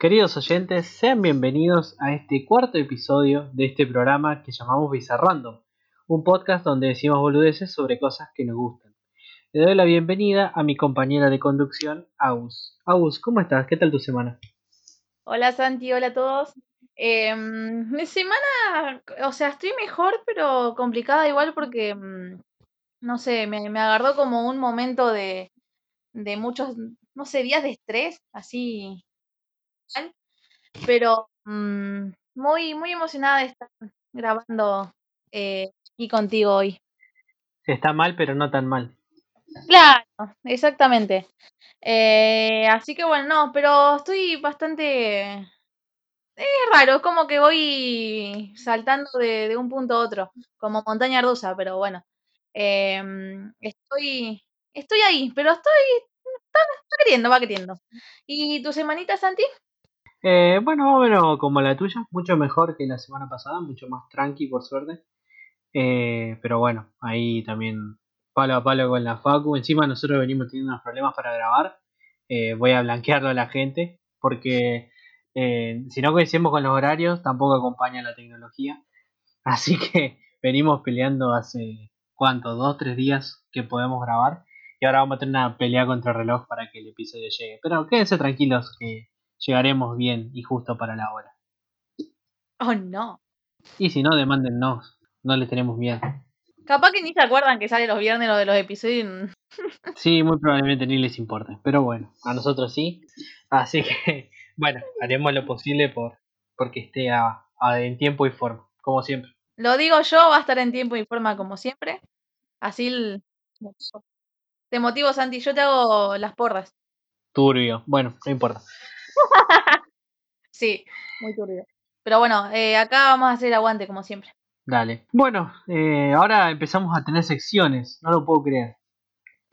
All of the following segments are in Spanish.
Queridos oyentes, sean bienvenidos a este cuarto episodio de este programa que llamamos Bizarrando, un podcast donde decimos boludeces sobre cosas que nos gustan. Le doy la bienvenida a mi compañera de conducción, Agus. Agus, ¿cómo estás? ¿Qué tal tu semana? Hola Santi, hola a todos. Em, mi semana, o sea, estoy mejor, pero complicada igual porque, mm, no sé, me, me agarró como un momento de, de muchos, no sé, días de estrés, así, pero mm, muy, muy emocionada de estar grabando eh, aquí contigo hoy. Está mal, pero no tan mal. Claro, exactamente. Eh, así que bueno, no, pero estoy bastante... Es raro, es como que voy saltando de, de un punto a otro, como montaña rusa, pero bueno. Em, estoy, estoy ahí, pero estoy, está, está queriendo, va queriendo. ¿Y tu semanita, Santi? Eh, bueno, más o menos como la tuya, mucho mejor que la semana pasada, mucho más tranqui, por suerte. Eh, pero bueno, ahí también palo a palo con la Facu. Encima nosotros venimos teniendo unos problemas para grabar. Eh, voy a blanquearlo a la gente porque eh, si no coincidimos con los horarios, tampoco acompaña la tecnología. Así que venimos peleando hace, ¿cuánto? Dos, tres días que podemos grabar. Y ahora vamos a tener una pelea contra el reloj para que el episodio llegue. Pero quédense tranquilos que llegaremos bien y justo para la hora. Oh, no. Y si no, demándennos. No les tenemos miedo. Capaz que ni se acuerdan que sale los viernes lo de los episodios. Sí, muy probablemente ni les importe. Pero bueno, a nosotros sí. Así que, bueno, haremos lo posible por porque esté a- a- en tiempo y forma, como siempre. Lo digo yo, va a estar en tiempo y forma como siempre. Así el... Te motivo, Santi, yo te hago las porras. Turbio. Bueno, no importa. Sí, muy turbio. Pero bueno, eh, acá vamos a hacer aguante como siempre. Dale. Bueno, eh, ahora empezamos a tener secciones. No lo puedo creer.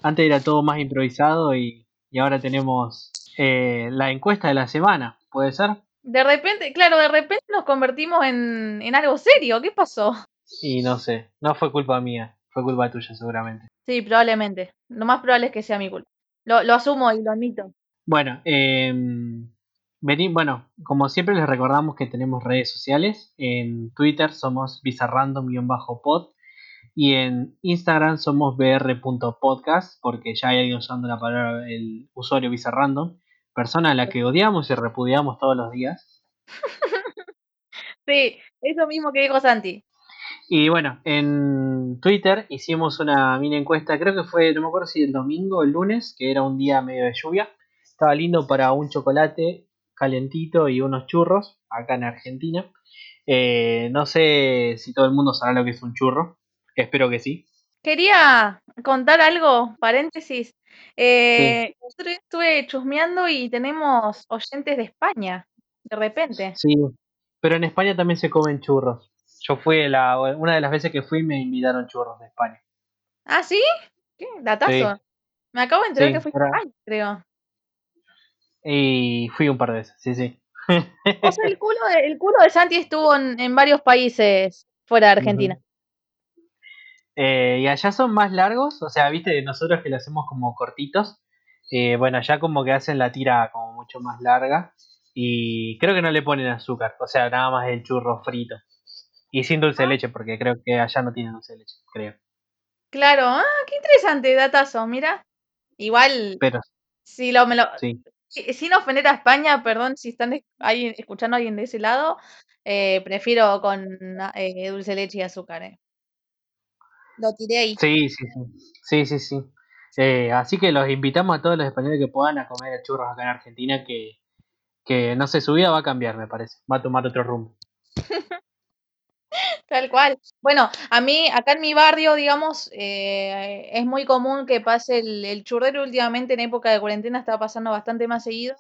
Antes era todo más improvisado y, y ahora tenemos eh, la encuesta de la semana. ¿Puede ser? De repente, claro, de repente nos convertimos en, en algo serio. ¿Qué pasó? Y no sé. No fue culpa mía. Fue culpa tuya seguramente. Sí, probablemente. Lo más probable es que sea mi culpa. Lo, lo asumo y lo admito. Bueno, eh, vení, bueno, como siempre les recordamos que tenemos redes sociales. En Twitter somos bizarrandom-pod y en Instagram somos br.podcast porque ya hay alguien usando la palabra, el usuario bizarrandom, persona a la que odiamos y repudiamos todos los días. Sí, eso mismo que dijo Santi. Y bueno, en Twitter hicimos una mini encuesta, creo que fue, no me acuerdo si el domingo o el lunes, que era un día medio de lluvia. Estaba lindo para un chocolate calentito y unos churros acá en Argentina. Eh, no sé si todo el mundo sabrá lo que es un churro. Espero que sí. Quería contar algo, paréntesis. Eh, Yo estuve chusmeando y tenemos oyentes de España, de repente. Sí, pero en España también se comen churros. Yo fui la, una de las veces que fui me invitaron churros de España. ¿Ah, sí? ¿Qué? Datazo. Sí. Me acabo de enterar Sí, que fuiste a España, creo. Y fui un par de veces, sí, sí. O sea, el culo de, el culo de Santi estuvo en, en varios países fuera de Argentina. Eh, y allá son más largos, o sea, viste, nosotros que lo hacemos como cortitos, eh, bueno, allá como que hacen la tira como mucho más larga y creo que no le ponen azúcar, o sea, nada más el churro frito y sin dulce de leche, porque creo que allá no tienen dulce de leche, creo. Claro, ah, qué interesante, datazo, mira. Igual, Pero si lo, me lo, sí, sin ofender a España, perdón si están escuchando a alguien de ese lado, eh, prefiero con eh, dulce leche y azúcar. eh. Lo tiré ahí. sí, sí, sí, sí, sí, sí. Eh, así que los invitamos a todos los españoles que puedan a comer churros acá en Argentina, que, que no sé, su vida va a cambiar, me parece, va a tomar otro rumbo. Tal cual. Bueno, a mí, acá en mi barrio, digamos, eh, es muy común que pase el, el churrero últimamente en época de cuarentena, está pasando bastante más seguido,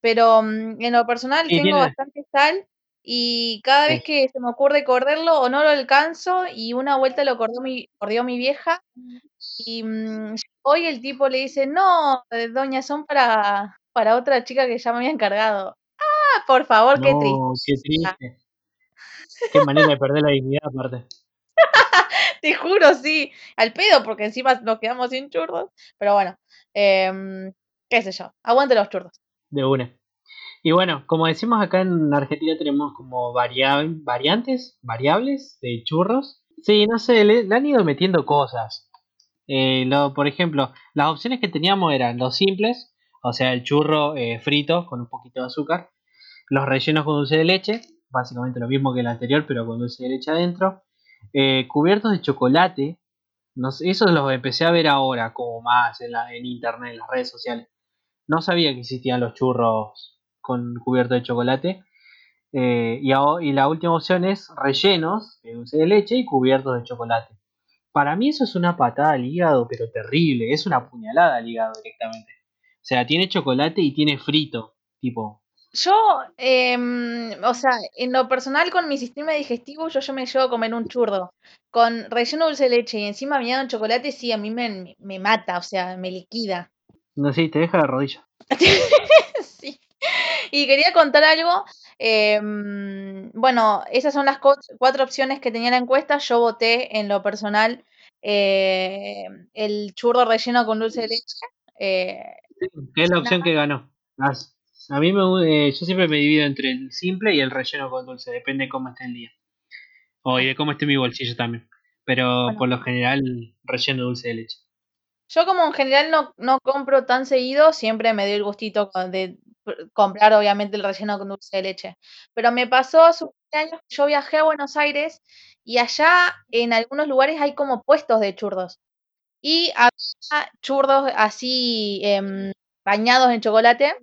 pero mm, en lo personal Sí, tengo tiene- bastante sal y cada Sí. vez que se me ocurre corderlo o no lo alcanzo y una vuelta lo corrió mi, corrió mi vieja y mm, hoy el tipo le dice, no, doña, son para, para otra chica que ya me había encargado. Ah, por favor, qué triste. No, qué triste. Qué manera de perder la dignidad aparte. Te juro, sí. Al pedo, porque encima nos quedamos sin churros. Pero bueno, em, qué sé yo. Aguante los churros. De una. Y bueno, como decimos acá en Argentina tenemos como varia- variantes, variables de churros. Sí, no sé, le, le han ido metiendo cosas. Eh, lo, por ejemplo, las opciones que teníamos eran los simples, o sea, el churro eh, frito con un poquito de azúcar, los rellenos con dulce de leche, básicamente lo mismo que el anterior, pero con dulce de leche adentro, eh, cubiertos de chocolate, no sé, eso los empecé a ver ahora, como más en, la, en internet, en las redes sociales. No sabía que existían los churros con cubierto de chocolate. Eh, y, y la última opción es rellenos de dulce de leche y cubiertos de chocolate. Para mí eso es una patada al hígado, pero terrible. Es una puñalada al hígado directamente. O sea, tiene chocolate y tiene frito. Tipo, Yo, em, o sea, en lo personal con mi sistema digestivo, yo, yo me llevo a comer un churro con relleno dulce de leche y encima bañado en chocolate, sí, a mí me, me mata, o sea, me liquida. no sé, te deja de rodilla. Sí. Y quería contar algo. em, bueno, esas son las cuatro opciones que tenía la encuesta. Yo voté en lo personal eh, el churro relleno con dulce de leche. eh, Que es la opción que ganó. A mí me, eh, yo siempre me divido entre el simple y el relleno con dulce, depende de cómo esté el día. O y de cómo esté mi bolsillo también. Pero Bueno. por lo general, relleno dulce de leche. Yo como en general no, no compro tan seguido, siempre me doy el gustito de pr- comprar obviamente el relleno con dulce de leche. Pero me pasó hace un par de años que yo viajé a Buenos Aires y allá en algunos lugares hay como puestos de churros. Y había churros así em, bañados en chocolate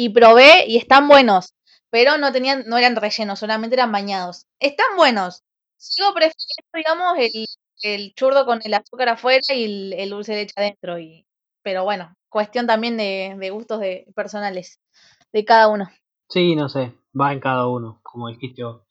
y probé y están buenos, pero no tenían, no eran rellenos, solamente eran bañados. Están buenos. Sigo prefiriendo, digamos, el, el churro con el azúcar afuera y el, dulce de leche adentro. Y, pero bueno, cuestión también de, de gustos de personales de cada uno. Sí, no sé, va en cada uno, como dijiste vos.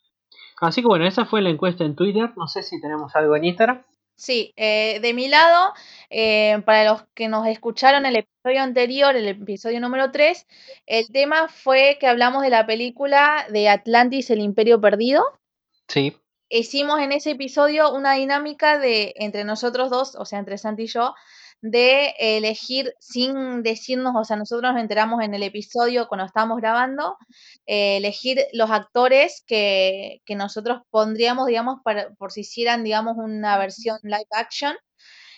Así que bueno, esa fue la encuesta en Twitter. No sé si tenemos algo en Instagram. Sí, eh, de mi lado, eh, para los que nos escucharon el episodio anterior, el episodio número 3, el tema fue que hablamos de la película de Atlantis, el Imperio Perdido. Sí. hicimos en ese episodio una dinámica de entre nosotros dos, o sea, entre Santi y yo, de elegir sin decirnos, o sea, nosotros nos enteramos en el episodio cuando estábamos grabando, eh, elegir los actores que, que nosotros pondríamos, digamos, para, por si hicieran, digamos, una versión live action.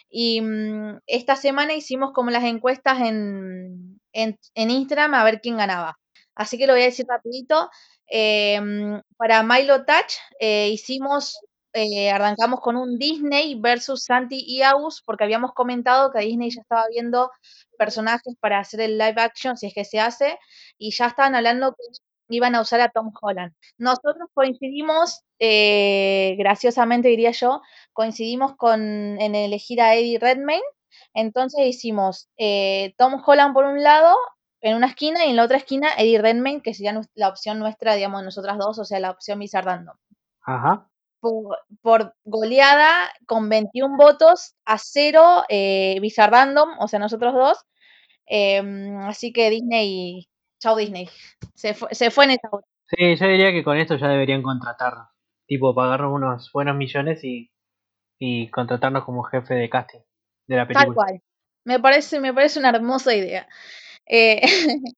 Y mm, esta semana hicimos como las encuestas en, en, en Instagram a ver quién ganaba. Así que lo voy a decir rapidito. Eh, mm, para Milo Touch eh, hicimos, eh, arrancamos con un Disney versus Santi y Agus, porque habíamos comentado que Disney ya estaba viendo personajes para hacer el live action, si es que se hace, y ya estaban hablando que iban a usar a Tom Holland. Nosotros coincidimos, eh, graciosamente diría yo, coincidimos con, en elegir a Eddie Redmayne. Entonces hicimos eh, Tom Holland por un lado, en una esquina, y en la otra esquina Eddie Redmayne, que sería la opción nuestra, digamos, nosotras dos, o sea, la opción Bizarre Random. Ajá. Por, por goleada, con 21 votos a cero, eh, Bizarre Random, o sea, nosotros dos. Em, así que Disney, chau Disney, se fue, se fue en esa. Sí, yo diría que con esto ya deberían contratarnos. Tipo, pagarnos unos buenos millones y, y contratarnos como jefe de casting de la Tal película. cual. Me parece, me parece una hermosa idea. Eh,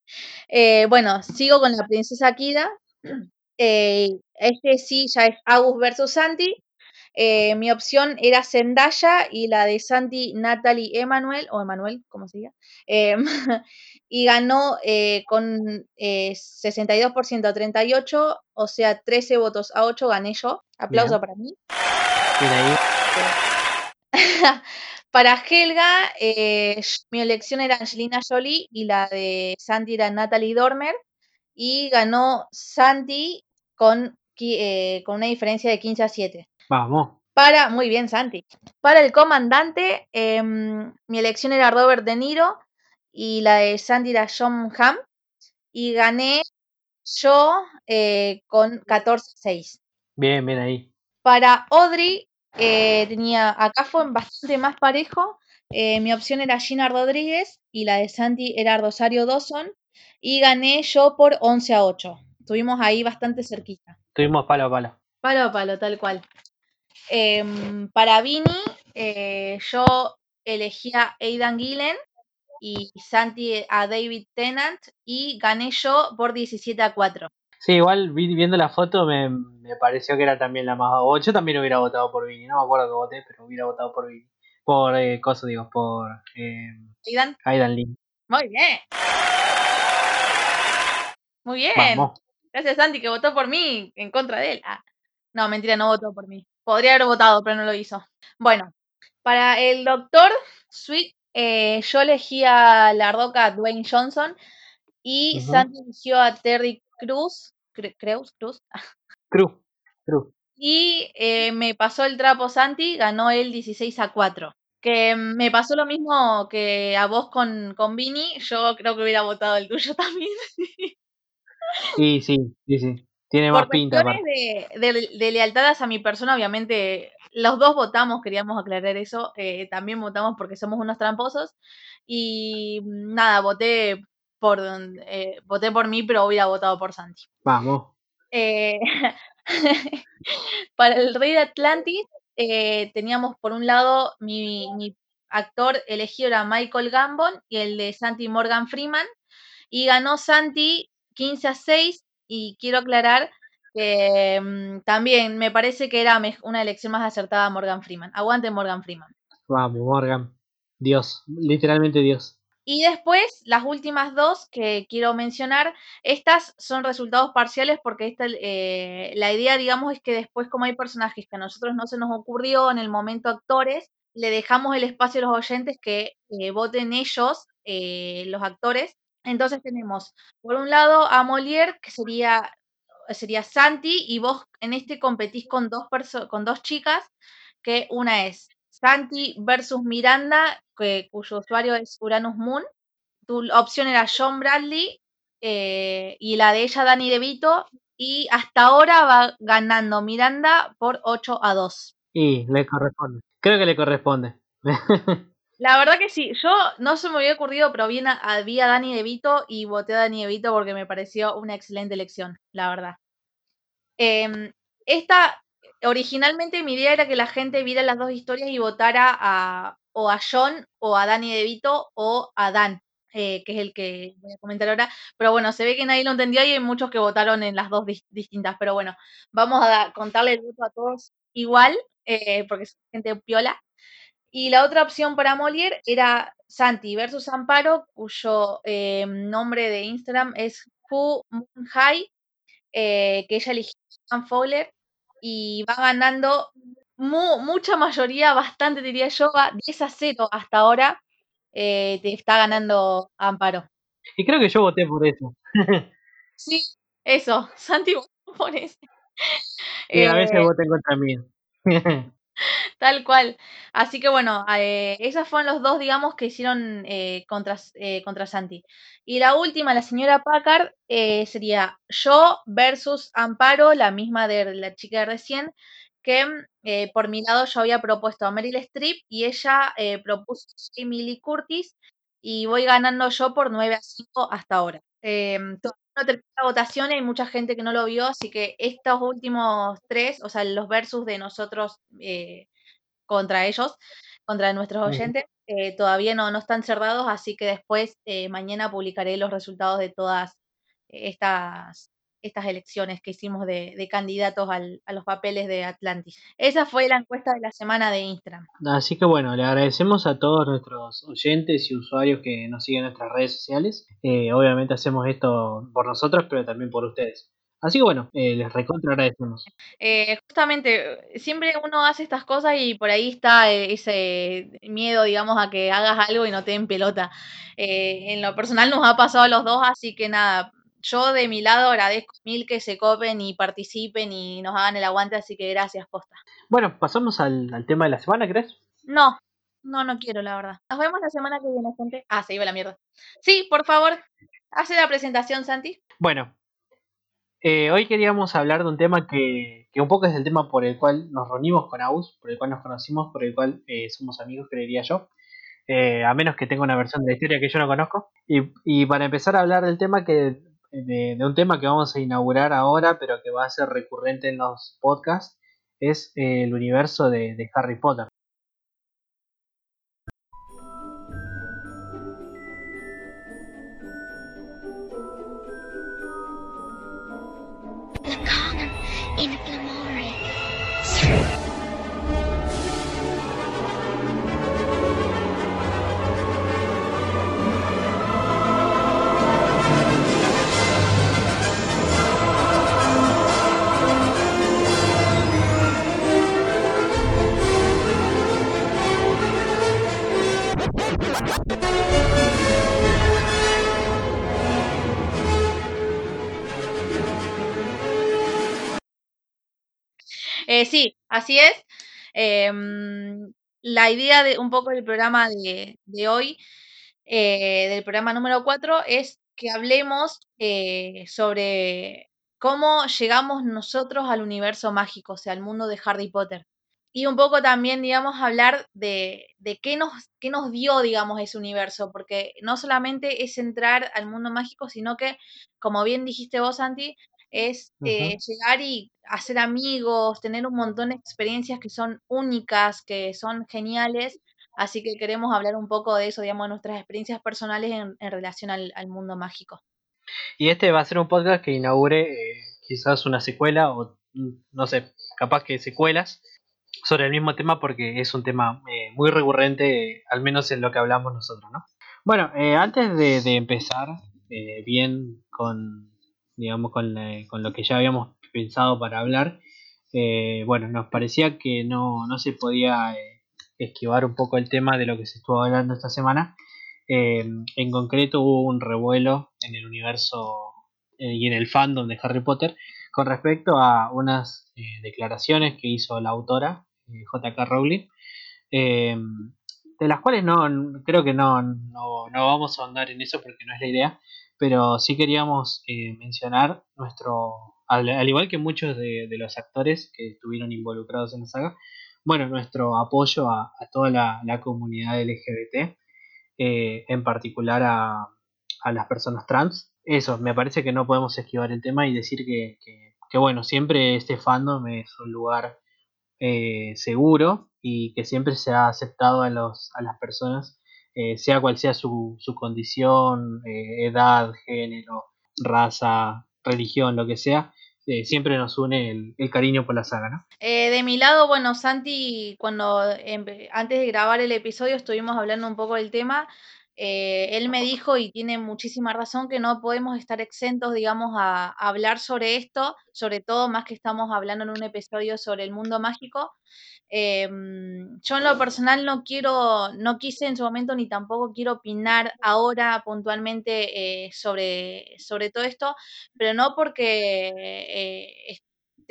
eh, bueno, sigo con la princesa Kida. Eh, este sí ya es Agus versus Santi. Eh, mi opción era Zendaya y la de Santi Natalie Emanuel, o Emanuel, como se diga. Eh, y ganó eh, con eh, 62% a 38, o sea, 13 votos a 8 gané yo. Aplauso Bien. para mí. Ahí. Para Helga, mi elección era Angelina Jolie y la de Santi era Natalie Dormer. Y ganó Santi con, eh, con una diferencia de 15 a 7. Vamos. Para, muy bien, Santi. Para el comandante, em, mi elección era Robert De Niro y la de Santi era John Hamm. Y gané yo eh, con 14 a 6. Bien, bien ahí. Para Audrey, eh, tenía, acá fue bastante más parejo. Mi opción era Gina Rodríguez y la de Santi era Rosario Dawson. Y gané yo por 11 a 8. Estuvimos ahí bastante cerquita. Tuvimos palo a palo. Palo a palo, tal cual. Em, para Vini, eh, yo elegía Aidan Gillen y Santi a David Tennant y gané yo por 17 a 4. Sí, igual viendo la foto me, me, pareció que era también la más... O yo también hubiera votado por Vini, no me acuerdo que voté, pero hubiera votado por Vini. Por, eh, cosa digo, por... Eh, Aidan. Aidan Lee. Muy bien. Muy bien. Gracias Santi que votó por mí en contra de él. Ah. No, mentira, no votó por mí. Podría haber votado, pero no lo hizo. Bueno, para el doctor Sweet, eh, yo elegí a la roca Dwayne Johnson y Santi eligió a Terry Cruz. Creus, Cruz. Cruz. Cruz. Y eh, me pasó el trapo Santi, ganó él 16 a 4. Que me pasó lo mismo que a vos con, con Vini, yo creo que hubiera votado el tuyo también. Sí, sí, sí, sí. Tiene más pinta. De, de, de, lealtades a mi persona, obviamente, los dos votamos, queríamos aclarar eso. Eh, también votamos porque somos unos tramposos. Y nada, voté por eh, voté por mí, pero hubiera votado por Santi. Vamos. Eh, para el Rey de Atlantis, teníamos por un lado mi, mi actor elegido era Michael Gambon y el de Santi Morgan Freeman. Y ganó Santi 15 a 6 y quiero aclarar que mm, también me parece que era una elección más acertada Morgan Freeman. Aguante Morgan Freeman. Vamos, Morgan. Dios, literalmente Dios. Y después, las últimas dos que quiero mencionar, estas son resultados parciales porque esta, eh, la idea, digamos, es que después, como hay personajes que a nosotros no se nos ocurrió en el momento actores, le dejamos el espacio a los oyentes que eh, voten ellos, eh, los actores, entonces tenemos, por un lado, a Molière, que sería, sería Santi, y vos en este competís con dos, con dos chicas, que una es Santi versus Miranda, que, cuyo usuario es Uranus Moon. Tu opción era John Bradley eh, y la de ella Dani DeVito. Y hasta ahora va ganando Miranda por 8 a 2. Y le corresponde. Creo que le corresponde. La verdad que sí, yo no se me había ocurrido, pero vi a, Dani De Vito y voté a Dani De Vito porque me pareció una excelente elección, la verdad. Em, esta, originalmente mi idea era que la gente viera las dos historias y votara a, o a John o a Dani De Vito o a Dan, eh, que es el que voy a comentar ahora. Pero bueno, se ve que nadie lo entendió y hay muchos que votaron en las dos distintas. Pero bueno, vamos a contarle el voto a todos igual, eh, porque es gente piola. Y la otra opción para Molière era Santi versus Amparo, cuyo eh, nombre de Instagram es Fu Moon High, eh, que ella eligió a Fowler y va ganando mucha mayoría, bastante diría yo, va 10 a 0 hasta ahora. Eh, te está ganando Amparo. Y creo que yo voté por eso. sí, eso, Santi votó por eso. Y a veces voté contra mí. Tal cual. Así que bueno, eh, esos fueron los dos, digamos, que hicieron eh, contra, eh, contra Santi. Y la última, la señora Packard, eh, sería yo versus Amparo, la misma de la chica de recién, que por mi lado yo había propuesto a Meryl Streep y ella propuso a Emily Curtis y voy ganando yo por 9 a 5 hasta ahora. no termina la votación, hay mucha gente que no lo vio, así que estos últimos tres, o sea, los versus de nosotros contra ellos, contra nuestros oyentes. Eh, todavía no, no están cerrados, así que después, eh, mañana publicaré los resultados de todas estas, estas elecciones que hicimos de, candidatos a los papeles de Atlantis. Esa fue la encuesta de la semana de Instagram. Así que bueno, le agradecemos a todos nuestros oyentes y usuarios que nos siguen en nuestras redes sociales. Eh, obviamente hacemos esto por nosotros, pero también por ustedes. Así que bueno, eh, les recontra agradecemos. Eh, justamente, siempre uno hace estas cosas y por ahí está eh, ese miedo, digamos, a que hagas algo y no te den pelota. Eh, en lo personal nos ha pasado a los dos, así que nada, yo de mi lado agradezco mil que se copen y participen y nos hagan el aguante, así que gracias, posta. Bueno, pasamos al, al tema de la semana, ¿crees? No, no, no quiero, la verdad. Nos vemos la semana que viene, gente. Ah, se iba la mierda. Sí, por favor, hace la presentación, Santi. Bueno, eh, hoy queríamos hablar de un tema que, un poco es el tema por el cual nos reunimos con Aus, por el cual nos conocimos, por el cual eh, somos amigos, creería yo. Eh, a menos que tenga una versión de la historia que yo no conozco. Y, para empezar a hablar del tema que de, un tema que vamos a inaugurar ahora, pero que va a ser recurrente en los podcasts, es el universo de Harry Potter. Eh, sí, así es. Em, la idea de un poco del programa de, hoy, eh, del programa número 4, es que hablemos eh, sobre cómo llegamos nosotros al universo mágico, o sea, al mundo de Harry Potter y un poco también, digamos, hablar de, qué, nos, qué nos dio, digamos, ese universo, porque no solamente es entrar al mundo mágico, sino que, como bien dijiste vos, Santi, es eh, llegar y hacer amigos, tener un montón de experiencias que son únicas, que son geniales, así que queremos hablar un poco de eso, digamos, de nuestras experiencias personales en, relación al, mundo mágico. Y este va a ser un podcast que inaugure eh, quizás una secuela o, no sé, capaz que secuelas sobre el mismo tema porque es un tema eh, muy recurrente, al menos en lo que hablamos nosotros, ¿no? Bueno, eh, antes de, empezar eh, bien con, digamos, con, lo que ya habíamos pensado para hablar, bueno, nos parecía que no, no se podía esquivar un poco el tema de lo que se estuvo hablando esta semana. en concreto hubo un revuelo en el universo y en el fandom de Harry Potter con respecto a unas declaraciones que hizo la autora JK Rowling, eh, de las cuales no creo que no, no, vamos a ahondar en eso porque no es la idea, pero sí queríamos eh, mencionar nuestro, al, igual que muchos de, los actores que estuvieron involucrados en la saga, bueno, nuestro apoyo a, toda la, comunidad LGBT, eh, en particular a, las personas trans. Eso, me parece que no podemos esquivar el tema y decir que, que bueno, siempre este fandom es un lugar eh, seguro y que siempre se ha aceptado a, los, a las personas, eh, sea cual sea su, su condición, eh, edad, género, raza, religión, lo que sea, siempre nos une el, cariño por la saga, ¿no? de mi lado, bueno, Santi, cuando antes de grabar el episodio estuvimos hablando un poco del tema, él me dijo, y tiene muchísima razón, que no podemos estar exentos, digamos, a, hablar sobre esto, sobre todo más que estamos hablando en un episodio sobre el mundo mágico. Em, yo en lo personal no quiero, no quise en su momento ni tampoco quiero opinar ahora puntualmente eh, sobre, sobre todo esto, pero no porque eh,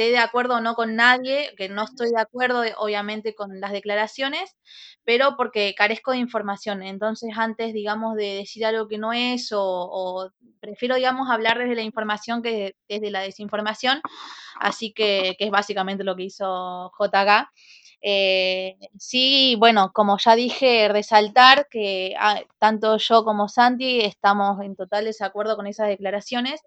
esté de acuerdo o no con nadie, que no estoy de acuerdo obviamente con las declaraciones, pero porque carezco de información. Entonces, antes, digamos, de decir algo que no es, o, prefiero, digamos, hablar desde la información que desde la desinformación, así que, es básicamente lo que hizo JK. Eh, sí, bueno, como ya dije, resaltar que ah, tanto yo como Santi estamos en total desacuerdo con esas declaraciones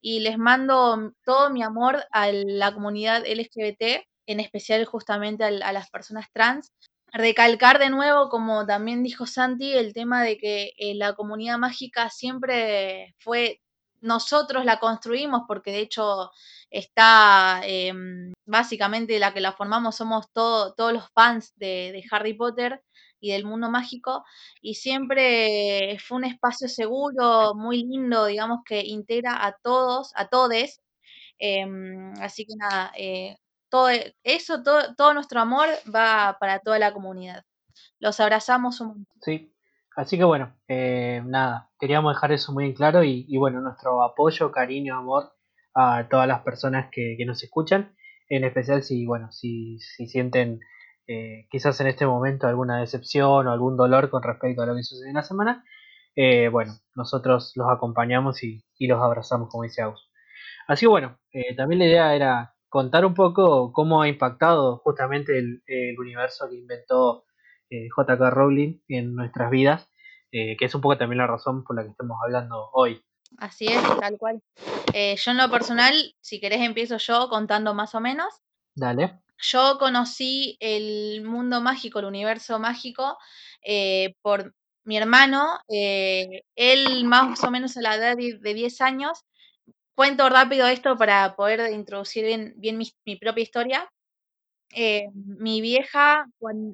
y les mando todo mi amor a la comunidad LGBT, en especial justamente a las personas trans, recalcar de nuevo, como también dijo Santi, el tema de que eh, la comunidad mágica siempre fue, nosotros la construimos porque de hecho está, em, básicamente la que la formamos somos todos los fans de, Harry Potter y del mundo mágico y siempre fue un espacio seguro, muy lindo, digamos que integra a todos, a todes. Em, así que nada, eh, todo e, eso, todo, todo nuestro amor va para toda la comunidad. Los abrazamos un. Sí, así que bueno, eh, nada, queríamos dejar eso muy en claro y, bueno, nuestro apoyo, cariño, amor a todas las personas que, nos escuchan, en especial si, bueno, si, si sienten eh, quizás en este momento alguna decepción o algún dolor con respecto a lo que sucedió en la semana, eh, bueno, nosotros los acompañamos y, los abrazamos, como dice Agus. Así que bueno, también la idea era contar un poco cómo ha impactado justamente el, universo que inventó eh, JK Rowling en nuestras vidas, eh, que es un poco también la razón por la que estamos hablando hoy. Así es, tal cual. Eh, yo en lo personal, si querés empiezo yo contando más o menos. Dale. Yo conocí el mundo mágico, el universo mágico, por mi hermano. él más o menos a la edad de 10 años cuento rápido esto para poder introducir bien, bien mi, mi propia historia. Eh, mi vieja,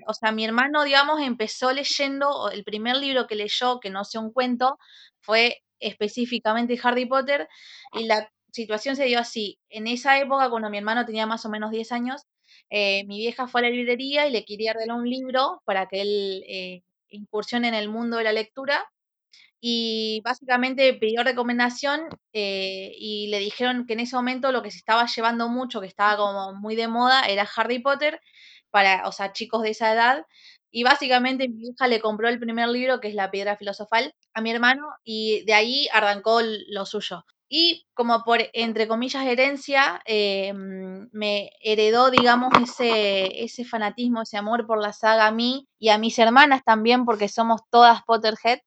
o sea, mi hermano, digamos, empezó leyendo, el primer libro que leyó, que no sea un cuento, fue específicamente Harry Potter, y la situación se dio así. En esa época, cuando mi hermano tenía más o menos 10 años, eh, mi vieja fue a la librería y le quería dar un libro para que él eh, incursione en el mundo de la lectura y básicamente pidió recomendación eh, y le dijeron que en ese momento lo que se estaba llevando mucho, que estaba como muy de moda, era Harry Potter, para, o sea, chicos de esa edad. Y básicamente mi hija le compró el primer libro, que es La Piedra Filosofal, a mi hermano, y de ahí arrancó lo suyo. Y como por, entre comillas, herencia, eh, me heredó, digamos, ese, ese fanatismo, ese amor por la saga a mí y a mis hermanas también, porque somos todas Potterhead.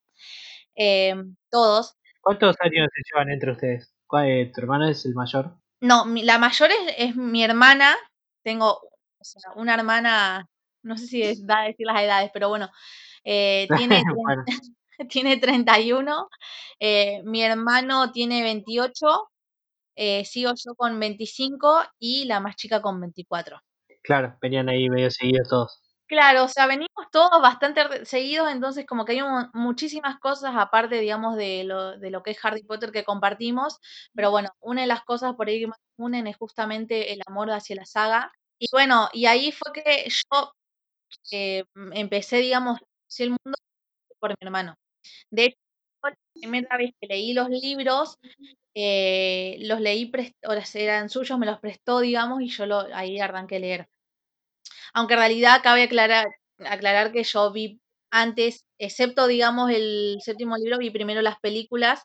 Em, todos. ¿Cuántos años se llevan entre ustedes? Eh, ¿Tu hermano es el mayor? No, la mayor es, mi hermana. Tengo una hermana, no sé si da a decir las edades, pero bueno, eh, tiene, tiene 31. Eh, mi hermano tiene 28. sigo yo con 25 y la más chica con 24. Claro, venían ahí medio seguidos todos. Claro, o sea, venimos todos bastante seguidos, entonces como que hay muchísimas cosas aparte, digamos, de lo, de lo que es Harry Potter que compartimos, pero bueno, una de las cosas por ahí que más unen es justamente el amor hacia la saga. Y bueno, y ahí fue que yo eh, empecé, digamos, el mundo por mi hermano. De hecho, la primera vez que leí los libros, eh, los leí, eran suyos, me los prestó, digamos, y yo lo, ahí arranqué a leer. Aunque en realidad cabe aclarar, aclarar que yo vi antes, excepto digamos el séptimo libro, vi primero las películas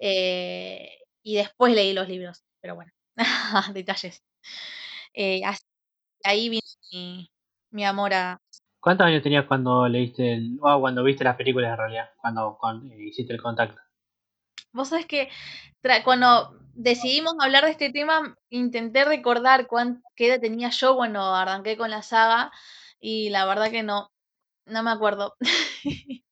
eh, y después leí los libros. Pero bueno, detalles. Eh, ahí vino mi, amor a... ¿Cuántos años tenías cuando leíste el, o cuando viste las películas en realidad? Cuando, eh, hiciste el contacto. Vos sabés que cuando decidimos hablar de este tema, intenté recordar qué edad tenía yo cuando arranqué con la saga y la verdad que no, no me acuerdo.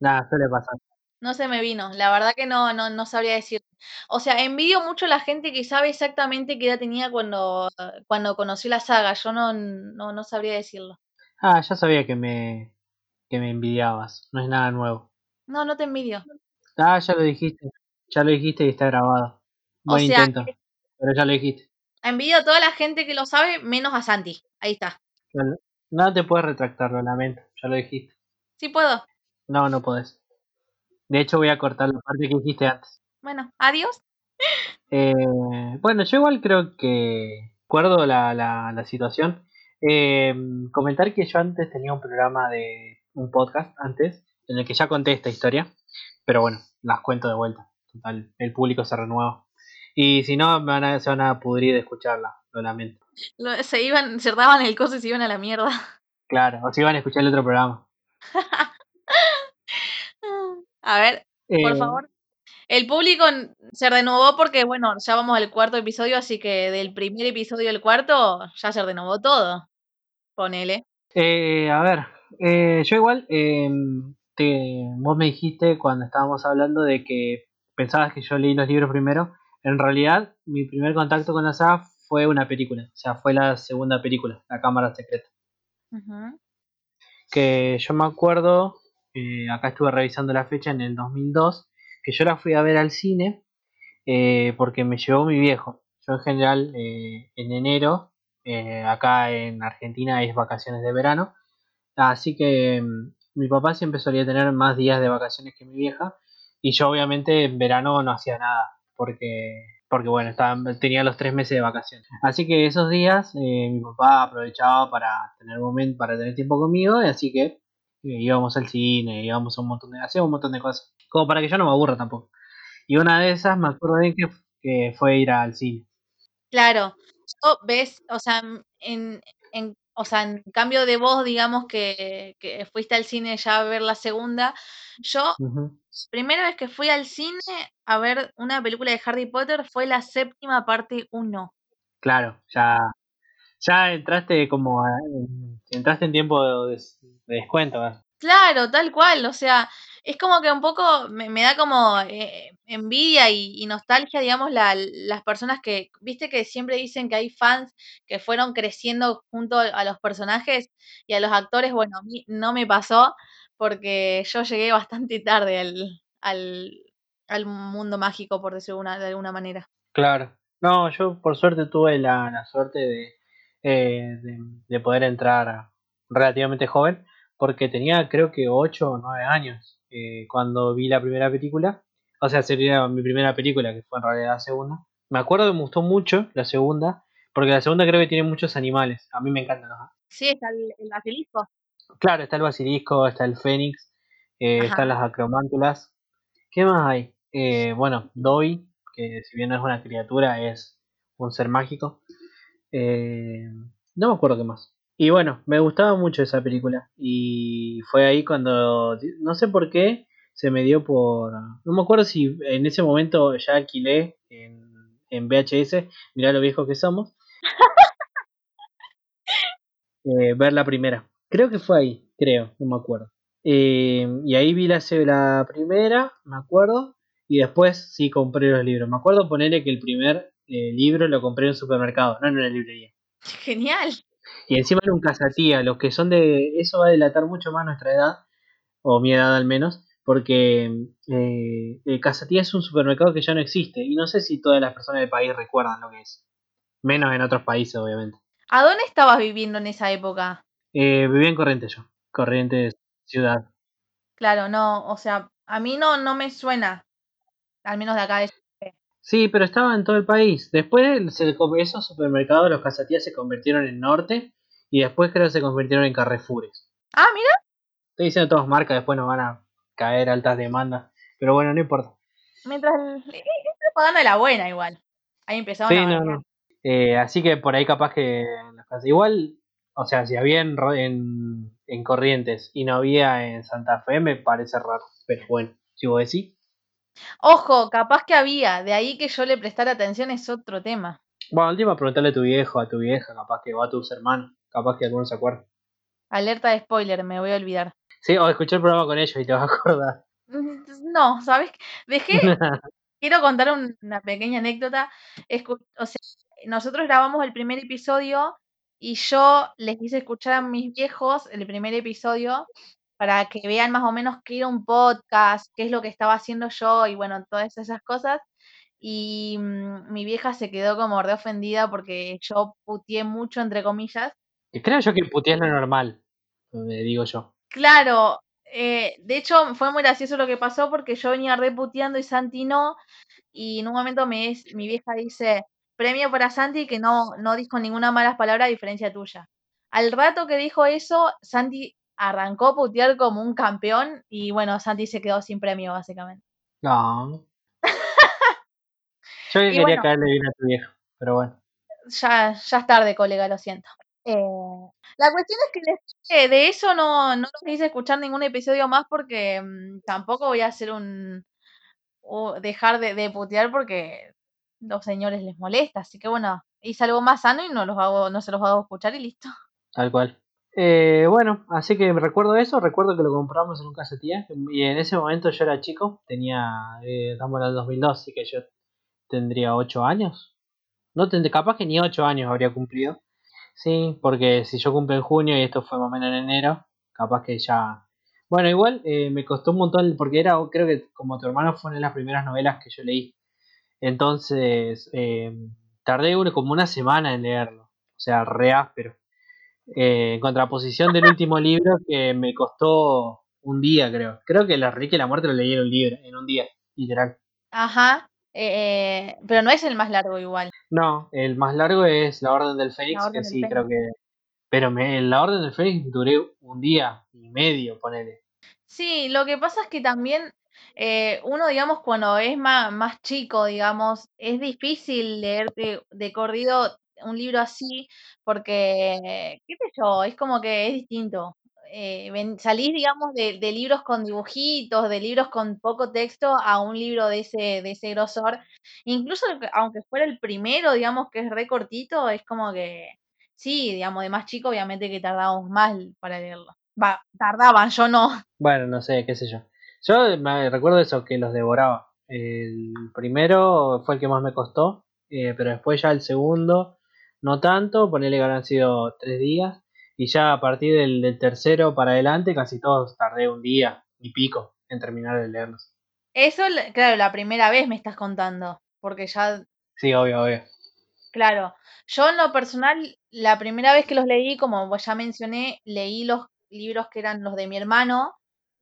Nada, suele pasar. No se me vino, la verdad que no, no, no sabría decir. O sea, envidio mucho a la gente que sabe exactamente qué edad tenía cuando, cuando conocí la saga. Yo no, no, no sabría decirlo. Ah, ya sabía que me, que me envidiabas. No es nada nuevo. No, no te envidio. Ah, ya lo dijiste. Ya lo dijiste y está grabado. Buen intento. Pero ya lo dijiste. Envidio a toda la gente que lo sabe, menos a Santi. Ahí está. No, te puedes retractar, lo lamento. Ya lo dijiste. Sí puedo. No, no podés. De hecho, voy a cortar la parte que dijiste antes. Bueno, adiós. Eh, bueno, yo igual creo que recuerdo la, la, la situación. Eh, comentar que yo antes tenía un programa de un podcast antes en el que ya conté esta historia, pero bueno, las cuento de vuelta el público se renueva. Y si no, se van a pudrir de escucharla, lo lamento. se iban, cerraban el coso y se iban a la mierda. Claro, o se iban a escuchar el otro programa. a ver, por eh, favor. El público se renovó porque, bueno, ya vamos al cuarto episodio, así que del primer episodio al cuarto ya se renovó todo. Ponele. Eh, a ver, eh, yo igual, em, te, vos me dijiste cuando estábamos hablando de que pensabas que yo leí los libros primero. En realidad, mi primer contacto con la saga fue una película. O sea, fue la segunda película, La Cámara Secreta. Que yo me acuerdo, eh, acá estuve revisando la fecha en el 2002, que yo la fui a ver al cine eh, porque me llevó mi viejo. Yo en general, eh, en enero, acá en Argentina es vacaciones de verano. Así que mm, mi papá siempre solía tener más días de vacaciones que mi vieja y yo obviamente en verano no hacía nada, porque, porque bueno, estaba, tenía los tres meses de vacaciones. Así que esos días eh, mi papá aprovechaba para tener momento, para tener tiempo conmigo, y así que eh, íbamos al cine, íbamos a un montón de, hacíamos un montón de cosas. Como para que yo no me aburra tampoco. Y una de esas me acuerdo bien que, fue ir al cine. Claro, ves, o sea, en, en, o sea, en cambio de vos, digamos que, que, fuiste al cine ya a ver la segunda, yo Primera vez que fui al cine a ver una película de Harry Potter fue la séptima parte 1. Claro, ya, ya entraste como entraste en tiempo de, descuento. Claro, tal cual, o sea, es como que un poco me, me da como eh, envidia y, nostalgia, digamos, la- las personas que, viste que siempre dicen que hay fans que fueron creciendo junto a los personajes y a los actores, bueno, a mí no me pasó porque yo llegué bastante tarde al, al, al mundo mágico, por decirlo una- de alguna manera. Claro. No, yo por suerte tuve la, la suerte de, eh, de, de poder entrar relativamente joven, porque tenía creo que 8 o 9 años eh, cuando vi la primera película. O sea, sería mi primera película, que fue en realidad la segunda. Me acuerdo que me gustó mucho la segunda, porque la segunda creo que tiene muchos animales. A mí me encantan los Sí, está el, el basilisco. Claro, está el basilisco, está el fénix, eh, están las acromántulas. ¿Qué más hay? Eh, bueno, Dobby, que si bien no es una criatura, es un ser mágico. Eh, no me acuerdo qué más. Y bueno, me gustaba mucho esa película. Y fue ahí cuando, no sé por qué, se me dio por... No me acuerdo si en ese momento ya alquilé en, en VHS, mirá lo viejos que somos. eh, ver la primera. Creo que fue ahí, creo, no me acuerdo. Eh, y ahí vi la, la primera, me acuerdo, y después sí compré los libros. Me acuerdo ponerle que el primer eh, libro lo compré en un supermercado, no en una librería. Genial. Y encima era un casatía, los que son de... Eso va a delatar mucho más nuestra edad, o mi edad al menos, porque eh, el casatía es un supermercado que ya no existe, y no sé si todas las personas del país recuerdan lo que es. Menos en otros países, obviamente. ¿A dónde estabas viviendo en esa época? Eh, vivía en Corrientes yo, Corrientes ciudad. Claro, no, o sea, a mí no, no me suena, al menos de acá de Sí, pero estaba en todo el país. Después se, esos supermercados, los casatías se convirtieron en norte y después creo que se convirtieron en Carrefoures. Ah, mira. Estoy diciendo todas marcas, después nos van a caer altas demandas. Pero bueno, no importa. Mientras es propaganda de la buena igual. Ahí empezaron Sí, no, no. Eh, así que por ahí capaz que igual, o sea, si había en, en, en Corrientes y no había en Santa Fe, me parece raro. Pero bueno, si vos decís. Ojo, capaz que había, de ahí que yo le prestara atención es otro tema. Bueno, última preguntarle a tu viejo, a tu vieja, capaz que o a tus hermanos, capaz que alguno se acuerda. Alerta de spoiler, me voy a olvidar. Sí, o escuché el programa con ellos y te vas a acordar. No, ¿sabes? Dejé, quiero contar un, una pequeña anécdota. Escu o sea, nosotros grabamos el primer episodio y yo les hice escuchar a mis viejos el primer episodio para que vean más o menos qué era un podcast, qué es lo que estaba haciendo yo y bueno, todas esas cosas. Y mmm, mi vieja se quedó como re ofendida porque yo puteé mucho, entre comillas. Creo yo que putear es lo normal, me digo yo. Claro, eh, de hecho fue muy gracioso lo que pasó porque yo venía re puteando y Santi no. Y en un momento me mi vieja dice, premio para Santi que no, no dijo ninguna mala palabra a diferencia tuya. Al rato que dijo eso, Santi arrancó a putear como un campeón y bueno, Santi se quedó sin premio básicamente. No. Yo quería bueno. caerle bien a tu viejo, pero bueno. Ya, ya es tarde, colega, lo siento. Eh, la cuestión es que después de- de eso no, no los hice escuchar ningún episodio más porque mm, tampoco voy a hacer un... o dejar de, de putear porque los señores les molesta. Así que bueno, hice algo más sano y no, los hago, no se los hago escuchar y listo. Tal cual. Eh, bueno, así que recuerdo eso, recuerdo que lo compramos en un casetía y en ese momento yo era chico, tenía, eh, estamos en el 2002, así que yo tendría 8 años. No tendría, capaz que ni 8 años habría cumplido. Sí, porque si yo cumplo en junio y esto fue más o menos en enero, capaz que ya... Bueno, igual eh, me costó un montón porque era, creo que como tu hermano fue una de las primeras novelas que yo leí. Entonces, eh, tardé uno, como una semana en leerlo. O sea, re áspero. Eh, en contraposición del último libro que me costó un día, creo. Creo que La Rica y la Muerte lo leí en un, libro, en un día, literal. Ajá, eh, pero no es el más largo igual. No, el más largo es La Orden del Fénix, Orden que del sí, Fénix. creo que... Pero me, en La Orden del Fénix duré un día y medio, ponele. Sí, lo que pasa es que también eh, uno, digamos, cuando es más, más chico, digamos, es difícil leer de, de corrido un libro así porque, qué sé yo, es como que es distinto. Eh, ven- digamos, de, libros con dibujitos, de libros con poco texto a un libro de ese, de ese grosor. Incluso aunque- fuera el primero, digamos, que es re cortito, es como que, sí, digamos, de más chico, obviamente que tardamos más para leerlo. Va, tardaban, yo no. Bueno, no sé, qué sé yo. Yo me recuerdo eso, que los devoraba. El primero fue el que más me costó, eh, pero después ya el segundo, no tanto, ponele que habrán sido tres días. Y ya a partir del, del tercero para adelante, casi todos tardé un día y pico en terminar de leerlos. Eso, la- claro, la primera vez me estás contando, porque ya, Sí, obvio, obvio. claro, yo en lo personal, la primera vez que los leí, como ya mencioné, leí los libros que eran los de mi hermano,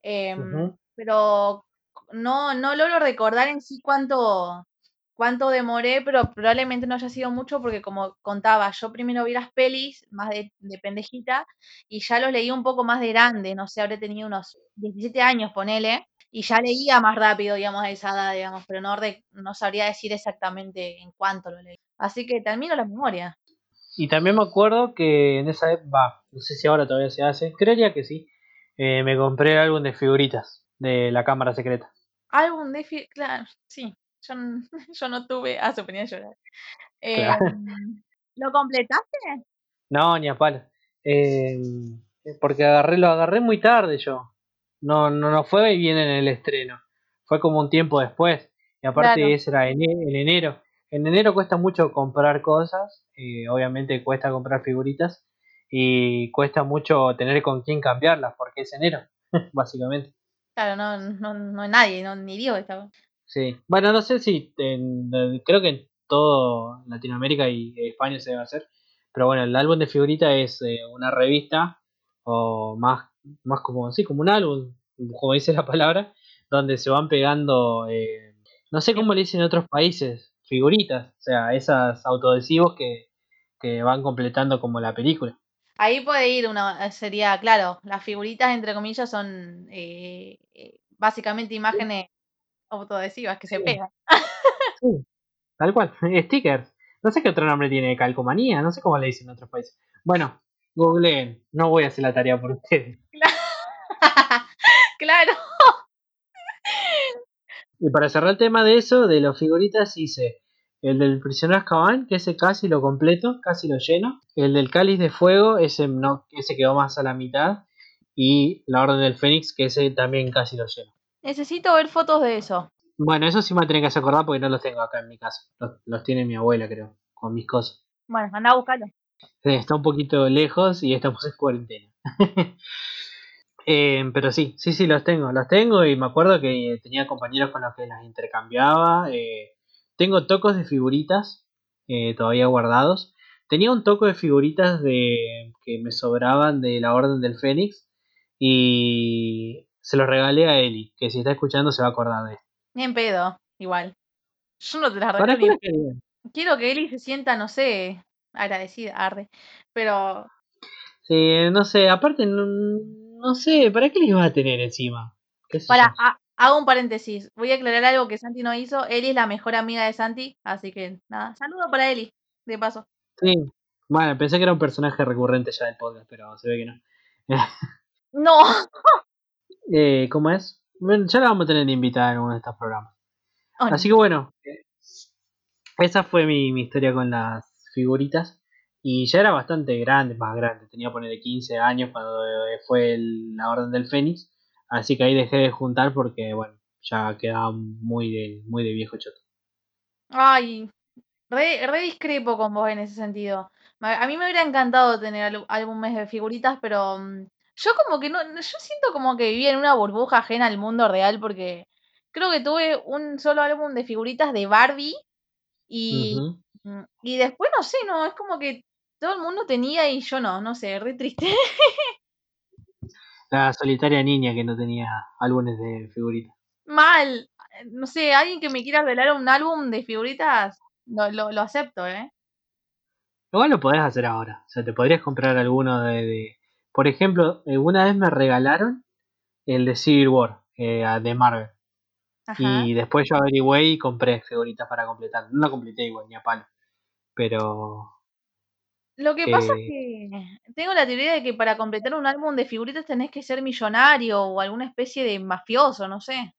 em, pero no, no logro recordar en sí cuánto, cuánto demoré, pero probablemente no haya sido mucho porque como contaba, yo primero vi las pelis más de, de pendejita y ya los leí un poco más de grande, no sé, habré tenido unos 17 años, ponele, y ya leía más rápido, digamos, a esa edad, digamos, pero no, re- no sabría decir exactamente en cuánto lo leí. Así que termino la memoria. Y también me acuerdo que en esa época, no sé si ahora todavía se hace, creería que sí. eh, me compré el álbum de figuritas de la cámara secreta. Álbum de... fi- Claro, sí, yo, yo no tuve... Ah, se ponía a llorar. Claro. Em, ¿Lo completaste? No, ni a palo. Eh, porque agarré, lo agarré muy tarde yo. No, no, no fue bien en el estreno. Fue como un tiempo después. Y aparte Claro. ese era en, en enero. En enero cuesta mucho comprar cosas. eh, obviamente cuesta comprar figuritas. Y cuesta mucho tener con quién cambiarlas porque es enero, básicamente. Claro, no, no, no hay nadie, no, ni Dios estaba. Sí. Bueno, no sé si en- creo que en todo Latinoamérica y España se debe hacer. Pero bueno, el álbum de figurita es eh, una revista o más, más como, sí, como un álbum, como dice la palabra, donde se van pegando, eh, no sé cómo le dicen en otros países, figuritas, o sea, esas autoadhesivos que, que van completando como la película. Ahí puede ir una, sería, claro, las figuritas entre comillas son eh, eh, básicamente imágenes autoadhesivas que se Sí, pegan. sí, tal cual, stickers. No sé qué otro nombre tiene, calcomanía, no sé cómo le dicen en otros países. Bueno, googleen, no voy a hacer la tarea por ustedes. claro. Y para cerrar el tema de eso, de las figuritas, hice el del prisionero Azkaban, que ese casi lo completo, casi lo lleno. El del cáliz de fuego, ese no, ese quedó más a la mitad. Y la orden del Fénix, que ese también casi lo lleno. Necesito ver fotos de eso. Bueno, eso sí me tienen que hacer acordar porque no los tengo acá en mi casa. Los, los tiene mi abuela, creo, con mis cosas. Bueno, anda a buscarlo. Está un poquito lejos y estamos en cuarentena. Eh, pero sí, sí, sí, los tengo, los tengo y me acuerdo que tenía compañeros con los que las intercambiaba. eh, tengo tocos de figuritas eh, todavía guardados. Tenía un toco de figuritas de que me sobraban de la Orden del Fénix y se los regalé a Eli, que si está escuchando se va a acordar de esto. Ni en pedo, igual. Yo no te las ¿Para regalo qué ni las querían? Quiero que Eli se sienta, no sé, agradecida, arde. Pero Sí, no sé, aparte, no, no sé, ¿para qué les iba a tener encima? ¿Qué sé para, ha- hago un paréntesis. Voy a aclarar algo que Santi no hizo. Eli es la mejor amiga de Santi, así que nada, saludo para Eli, de paso. Sí, bueno, pensé que era un personaje recurrente ya del podcast, pero se ve que no. No, Eh, ¿Cómo es? Bueno, ya la vamos a tener de invitada en uno de estos programas. Oh. Así que bueno, eh, esa fue mi, mi historia con las figuritas. Y ya era bastante grande, más grande. Tenía ponerle 15 años cuando eh, fue el- la Orden del Fénix. Así que ahí dejé de juntar porque, bueno, ya quedaba muy de, muy de viejo choto. Ay, re, re discrepo con vos en ese sentido. A mí me hubiera encantado tener álbumes de figuritas, pero mm, yo como que no, yo siento como que vivía en una burbuja ajena al mundo real porque creo que tuve un solo álbum de figuritas de Barbie y, mm, y después no sé, no, es como que todo el mundo tenía y yo no, no sé, re triste. La solitaria niña que no tenía álbumes de figuritas. Mal, no sé, alguien que me quiera regalar un álbum de figuritas, lo, lo, lo acepto, ¿eh? Igual lo podés hacer ahora. O sea, te podrías comprar alguno de. de- Por ejemplo, una vez me regalaron el de Civil War, eh, de Marvel. Ajá. Y después yo averigüé y compré figuritas para completar. No lo completé igual, ni a palo. Pero. Lo que pasa es eh, que tengo la teoría de que para completar un álbum de figuritas tenés que ser millonario o alguna especie de mafioso, no sé.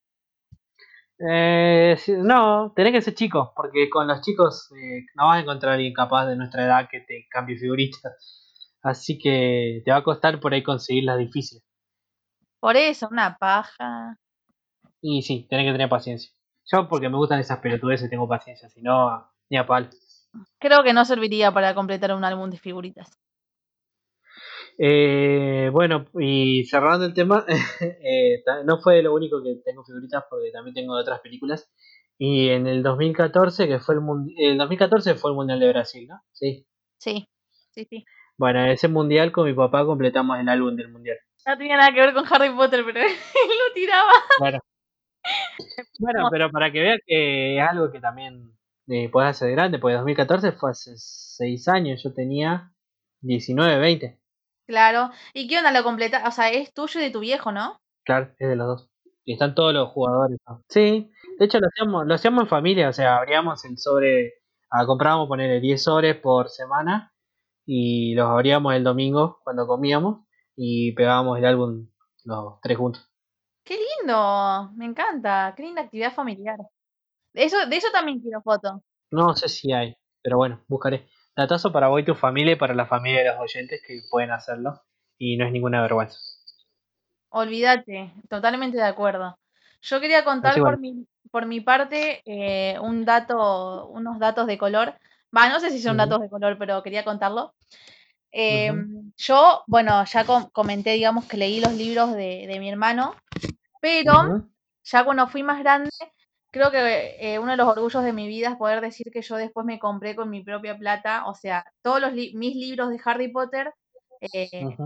eh, no, tenés que ser chico, porque con los chicos eh, no vas a encontrar a alguien capaz de nuestra edad que te cambie figuritas. Así que te va a costar por ahí conseguirlas difíciles. Por eso, una paja. Y sí, tenés que tener paciencia. Yo porque me gustan esas pelotudeces tengo paciencia, si no, ni a pal. Creo que no serviría para completar un álbum de figuritas. Eh, bueno, y cerrando el tema, eh, no fue lo único que tengo figuritas porque también tengo otras películas. Y en el 2014, que fue el, el 2014 fue el Mundial de Brasil, ¿no? Sí. Sí, sí, sí. Bueno, ese mundial con mi papá completamos el álbum del mundial. No tenía nada que ver con Harry Potter, pero él lo tiraba. Claro. Bueno, pero para que veas que es algo que también eh, puede hacer grande, porque 2014 fue hace 6 años, yo tenía 19, 20. Claro. ¿Y qué onda lo completa? O sea, es tuyo y de tu viejo, ¿no? Claro, es de los dos. Y están todos los jugadores. Sí, de hecho lo hacíamos, lo hacíamos en familia, o sea, abríamos el sobre, ah, comprábamos ponerle 10 sobres por semana y los abríamos el domingo cuando comíamos y pegábamos el álbum los tres juntos. ¡Qué lindo! Me encanta. Qué linda actividad familiar. Eso, de eso también quiero foto. No sé si hay, pero bueno, buscaré. Datazo para vos y tu familia y para la familia de los oyentes que pueden hacerlo. Y no es ninguna vergüenza. Olvídate, totalmente de acuerdo. Yo quería contar por mi, por mi parte eh, un dato, unos datos de color. Va, no sé si son datos de color, pero quería contarlo. Em, yo, bueno, ya comenté, digamos, que leí los libros de, mi hermano, pero ya cuando fui más grande, creo que eh, uno de los orgullos de mi vida es poder decir que yo después me compré con mi propia plata, o sea, todos los mis libros de Harry Potter, eh,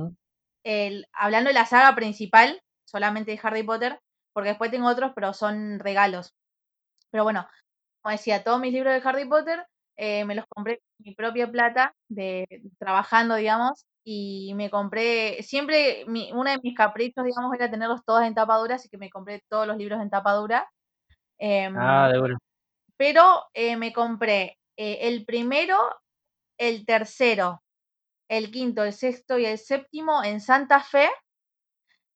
el, hablando de la saga principal, solamente de Harry Potter, porque después tengo otros, pero son regalos. Pero bueno, como decía, todos mis libros de Harry Potter eh, me los compré con mi propia plata, de, trabajando, digamos, y me compré, siempre uno de mis caprichos, digamos, era tenerlos todos en tapadura, así que me compré todos los libros en tapadura. Em, ah, de bueno. Pero eh, me compré eh, el primero, el tercero, el quinto, el sexto y el séptimo en Santa Fe.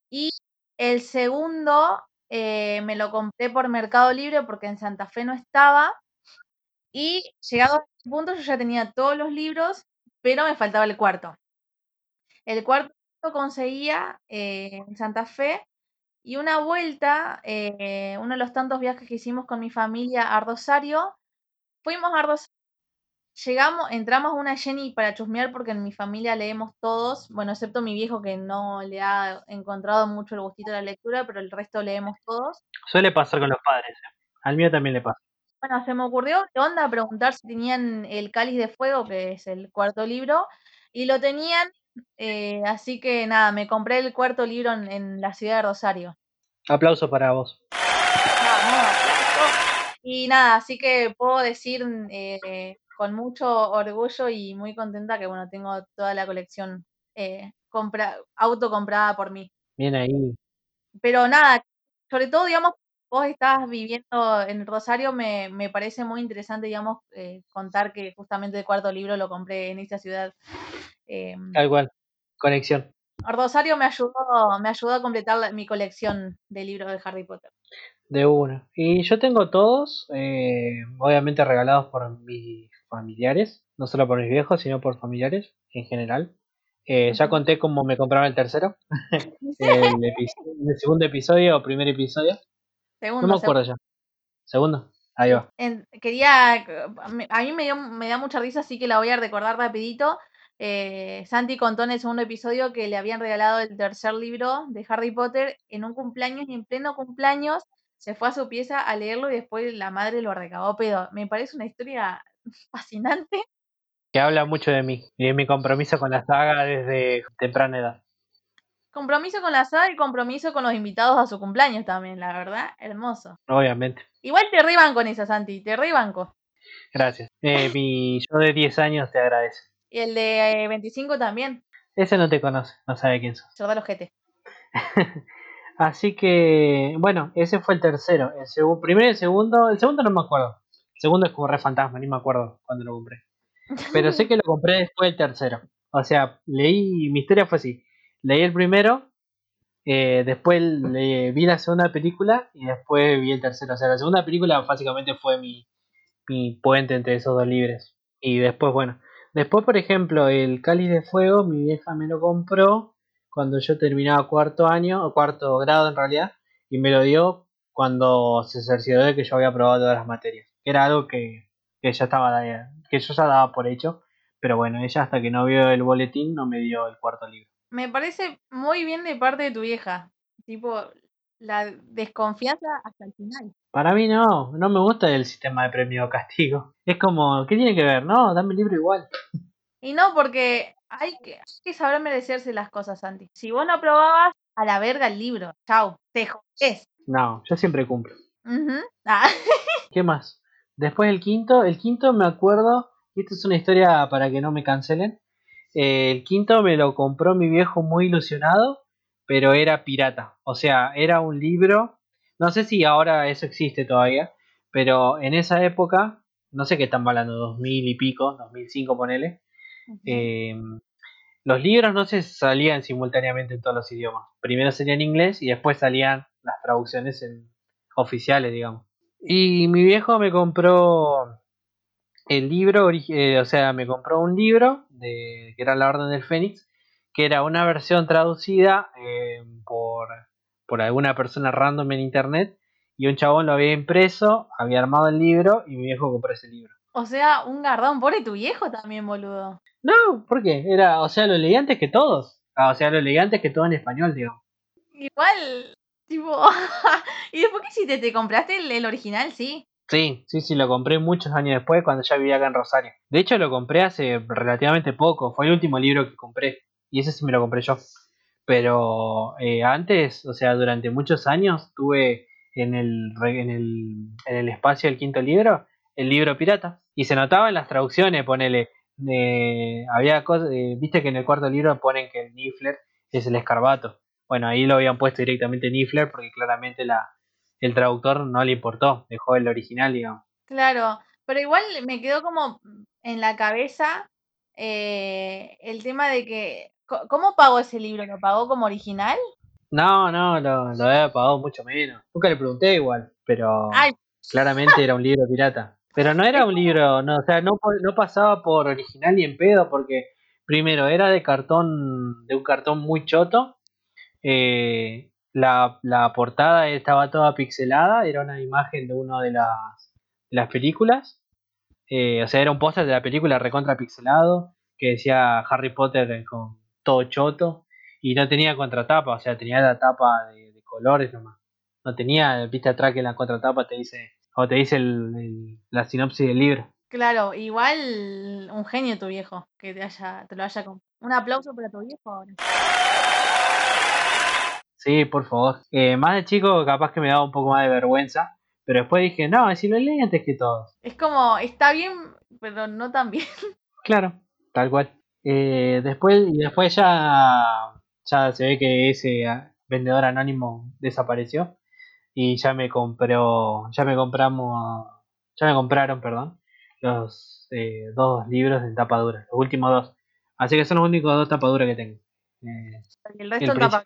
Y el segundo me lo compré por Mercado Libre porque en Santa Fe no estaba. Y llegado a este punto yo ya tenía todos los libros, pero me faltaba el cuarto. El cuarto lo conseguía eh, en Santa Fe y una vuelta, eh, uno de los tantos viajes que hicimos con mi familia a Rosario, fuimos a Rosario, llegamos, entramos a una Jenny para chusmear porque en mi familia leemos todos, bueno, excepto mi viejo que no le ha encontrado mucho el gustito de la lectura, pero el resto leemos todos. Suele pasar con los padres, al mío también le pasa. Bueno, se me ocurrió de onda preguntar si tenían el Cáliz de Fuego, que es el cuarto libro, y lo tenían, eh, así que nada, me compré el cuarto libro en, la ciudad de Rosario. Aplauso para vos. Y nada, así que puedo decir eh, con mucho orgullo y muy contenta que bueno, tengo toda la colección eh, compra, autocomprada por mí. Bien ahí. Pero nada, sobre todo, digamos, vos estás viviendo en Rosario, me, me parece muy interesante, digamos, eh, contar que justamente el cuarto libro lo compré en esa ciudad. Eh, Tal cual, conexión. Rosario me ayudó, me ayudó a completar mi colección de libros de Harry Potter. De uno. Y yo tengo todos, eh, obviamente regalados por mis familiares, no solo por mis viejos, sino por familiares en general. Eh, ya conté cómo me compraron el tercero, el, el, segundo episodio o primer episodio. Segundo, no me acuerdo ya. Segundo. Ahí va. quería. A mí me, me da mucha risa, así que la voy a recordar rapidito. Eh, Santi contó en el segundo episodio que le habían regalado el tercer libro de Harry Potter en un cumpleaños y en pleno cumpleaños se fue a su pieza a leerlo y después la madre lo recabó pero Me parece una historia fascinante. Que habla mucho de mí y de mi compromiso con la saga desde temprana edad. Compromiso con la saga y compromiso con los invitados a su cumpleaños también, la verdad, hermoso. Obviamente. Igual te rebanco con esa, Santi, te rebanco. Gracias. Eh, mi yo de 10 años te agradece. Y el de 25 eh, también. Ese no te conoce, no sabe quién sos. Yo los GT. Así que, bueno, ese fue el tercero. El primero y el segundo, el segundo no me acuerdo. El segundo es como re fantasma, ni me acuerdo cuando lo compré. Pero sé que lo compré después del tercero. O sea, leí, mi historia fue así leí el primero, eh, después vi la segunda película y después vi el tercero. O sea, la segunda película básicamente fue mi, mi puente entre esos dos libros. Y después, bueno, después, por ejemplo, el Cáliz de Fuego, mi vieja me lo compró cuando yo terminaba cuarto año, o cuarto grado en realidad, y me lo dio cuando se cercioró de que yo había aprobado todas las materias. Era algo que, que ya estaba que yo ya daba por hecho, pero bueno, ella hasta que no vio el boletín no me dio el cuarto libro. Me parece muy bien de parte de tu vieja. Tipo, la desconfianza hasta el final. Para mí no, no me gusta el sistema de premio castigo. Es como, ¿qué tiene que ver? No, dame el libro igual. Y no, porque hay que, que saber merecerse las cosas, Santi. Si vos no aprobabas, a la verga el libro. Chau, te jodés. No, yo siempre cumplo. Ah. ¿Qué más? Después el quinto, el quinto me acuerdo, y esta es una historia para que no me cancelen. Eh, el quinto me lo compró mi viejo muy ilusionado, pero era pirata. O sea, era un libro, no sé si ahora eso existe todavía, pero en esa época, no sé qué están hablando, 2000 y pico, 2005 ponele. Eh, los libros no se salían simultáneamente en todos los idiomas. Primero salían en inglés y después salían las traducciones en oficiales, digamos. Y mi viejo me compró el libro, eh, o sea, me compró un libro de, que era La Orden del Fénix, que era una versión traducida eh, por, por alguna persona random en internet y un chabón lo había impreso, había armado el libro y mi viejo compró ese libro. O sea, un gardón, pobre tu viejo también, boludo. No, ¿por qué? Era, o sea, lo leí antes que todos. Ah, o sea, lo leí antes que todo en español, digo. Igual, tipo... ¿Y después qué hiciste? ¿Te compraste el, original, sí? Sí, sí, sí, lo compré muchos años después cuando ya vivía acá en Rosario. De hecho, lo compré hace relativamente poco. Fue el último libro que compré. Y ese sí me lo compré yo. Pero eh, antes, o sea, durante muchos años tuve en el, en el, en el espacio del quinto libro el libro pirata. Y se notaba en las traducciones, ponele, había cosas, eh, viste que en el cuarto libro ponen que el Niffler es el escarbato. Bueno, ahí lo habían puesto directamente Niffler porque claramente la, el traductor no le importó, dejó el original, digamos. Claro, pero igual me quedó como en la cabeza eh, el tema de que, ¿cómo pagó ese libro? ¿Lo pagó como original? No, no, lo, lo había pagado mucho menos. Nunca le pregunté igual, pero claramente era un libro pirata. Pero no era un libro, no, o sea, no, no pasaba por original ni en pedo, porque primero era de cartón, de un cartón muy choto. Eh, la, la, portada estaba toda pixelada, era una imagen de una de las, las películas. Eh, o sea, era un póster de la película recontra pixelado, que decía Harry Potter con todo choto. Y no tenía contratapa, o sea, tenía la tapa de, de colores nomás. No tenía, viste atrás que en la contratapa te dice o te dice el, la sinopsis del libro. Claro, igual un genio tu viejo, que te, haya, te lo haya. Un aplauso para tu viejo ahora. Sí, por favor. Eh, más de chico capaz que me daba un poco más de vergüenza, pero después dije, no, si lo leí antes que todos. Es como, está bien, pero no tan bien. Claro, tal cual. Eh, después, y después ya, ya se ve que ese vendedor anónimo desapareció y ya me compró, ya me compramos, ya me compraron, perdón, los eh, dos libros en tapadura, los últimos dos. Así que son los únicos dos tapaduras que tengo. Eh, el resto tapa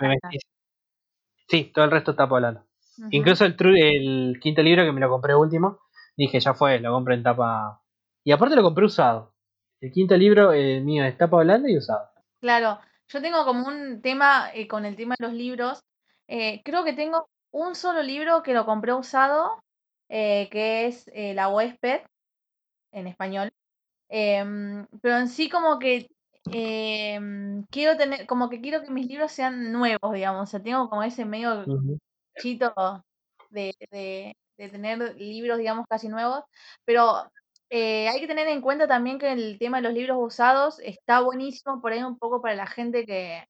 Sí, todo el resto está hablando. Incluso el, el quinto libro que me lo compré último, dije, ya fue, lo compré en tapa. Y aparte lo compré usado. El quinto libro eh, mío es tapa blanda y usado. Claro, yo tengo como un tema eh, con el tema de los libros. creo que tengo un solo libro que lo compré usado, eh, que es eh, La huésped, en español. Em, pero en sí como que em, quiero tener, como que quiero que mis libros sean nuevos, digamos. O sea, tengo como ese medio chito de, de, de, tener libros, digamos, casi nuevos. Pero eh, hay que tener en cuenta también que el tema de los libros usados está buenísimo por ahí un poco para la gente que,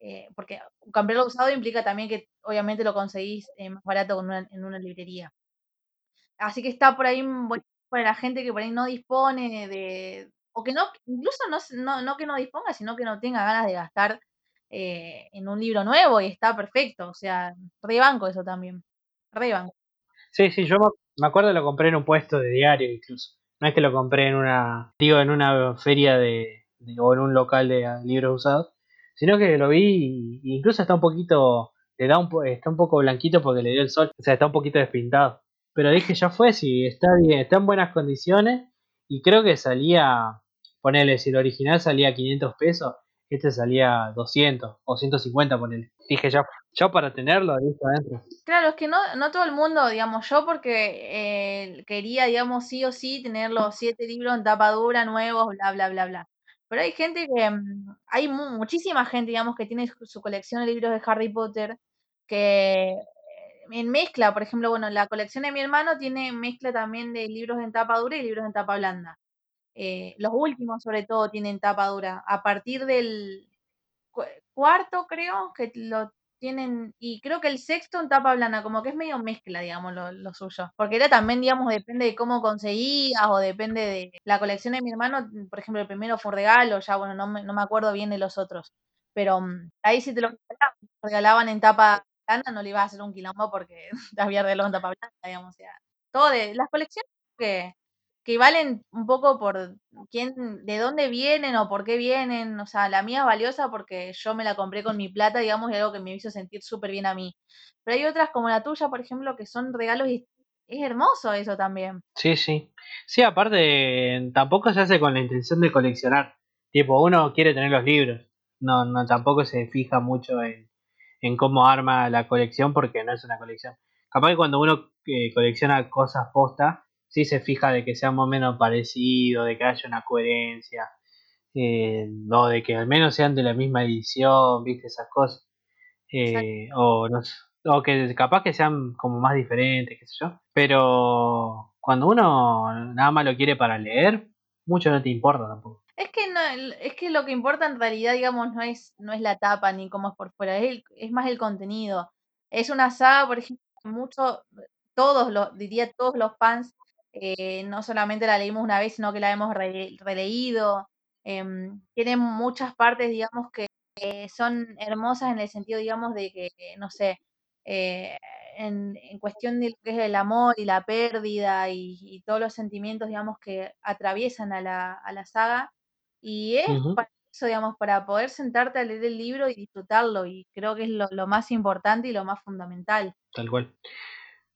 eh, porque comprarlo usado implica también que obviamente lo conseguís eh, más barato en una librería. Así que está por ahí para la gente que por ahí no dispone de, o que no, incluso no, no, que no disponga, sino que no tenga ganas de gastar eh, en un libro nuevo y está perfecto. O sea, re banco eso también. Re banco. Sí, sí, yo me acuerdo lo compré en un puesto de diario incluso. No es que lo compré en una, digo, en una feria de o en un local de libros usados, sino que lo vi y incluso está un poquito, le da un, está un poco blanquito porque le dio el sol, o sea, está un poquito despintado. Pero dije, ya fue, si está bien, está en buenas condiciones y creo que salía, ponele, si el original salía 500 pesos, este salía 200 o 150, ponele. Dije, ya Yo para tenerlo, listo adentro. Claro, es que no, no todo el mundo, digamos, yo porque eh, quería, digamos, sí o sí tener los siete libros en tapa dura, nuevos, bla, bla, bla, bla. Pero hay gente que, mm, hay muchísima gente, digamos, que tiene su colección de libros de Harry Potter, que en mezcla, por ejemplo, bueno, la colección de mi hermano tiene mezcla también de libros en tapa dura y libros en tapa blanda. Eh, los últimos, sobre todo, tienen tapa dura. A partir del cuarto, creo, que lo tienen, y creo que el sexto en tapa blanda, como que es medio mezcla, digamos, lo, suyo. Porque era también, digamos, depende de cómo conseguías o depende de la colección de mi hermano, por ejemplo, el primero fue regalo, ya, bueno, no me, no me acuerdo bien de los otros. Pero mm, ahí sí te lo regalaban, en tapa no le ibas a hacer un quilombo porque había regalado en tapa blanda, digamos, o todo de las colecciones que que valen un poco por quién, de dónde vienen o por qué vienen. O sea, la mía es valiosa porque yo me la compré con mi plata, digamos, y algo que me hizo sentir súper bien a mí. Pero hay otras como la tuya, por ejemplo, que son regalos y es hermoso eso también. Sí, sí. Sí, aparte, tampoco se hace con la intención de coleccionar. Tipo, uno quiere tener los libros. No, no, tampoco se fija mucho en, en cómo arma la colección porque no es una colección. Capaz que cuando uno eh, colecciona cosas posta, sí se fija de que sea más o menos parecido, de que haya una coherencia, eh, o de que al menos sean de la misma edición, viste, esas cosas. Eh, o, no, o que capaz que sean como más diferentes, qué sé yo. Pero cuando uno nada más lo quiere para leer, mucho no te importa tampoco. Es que no, es que lo que importa en realidad, digamos, no es, no es la tapa ni cómo es por fuera, es, es más el contenido. Es una saga, por ejemplo, mucho, todos los, diría todos los fans eh, no solamente la leímos una vez, sino que la hemos releído. Em, tiene muchas partes, digamos, que son hermosas en el sentido, digamos, de que, no sé, eh, en, cuestión de lo que es el amor y la pérdida y, todos los sentimientos, digamos, que atraviesan a la, a la saga. Y es para eso, digamos, para poder sentarte a leer el libro y disfrutarlo. Y creo que es lo, lo más importante y lo más fundamental. Tal cual.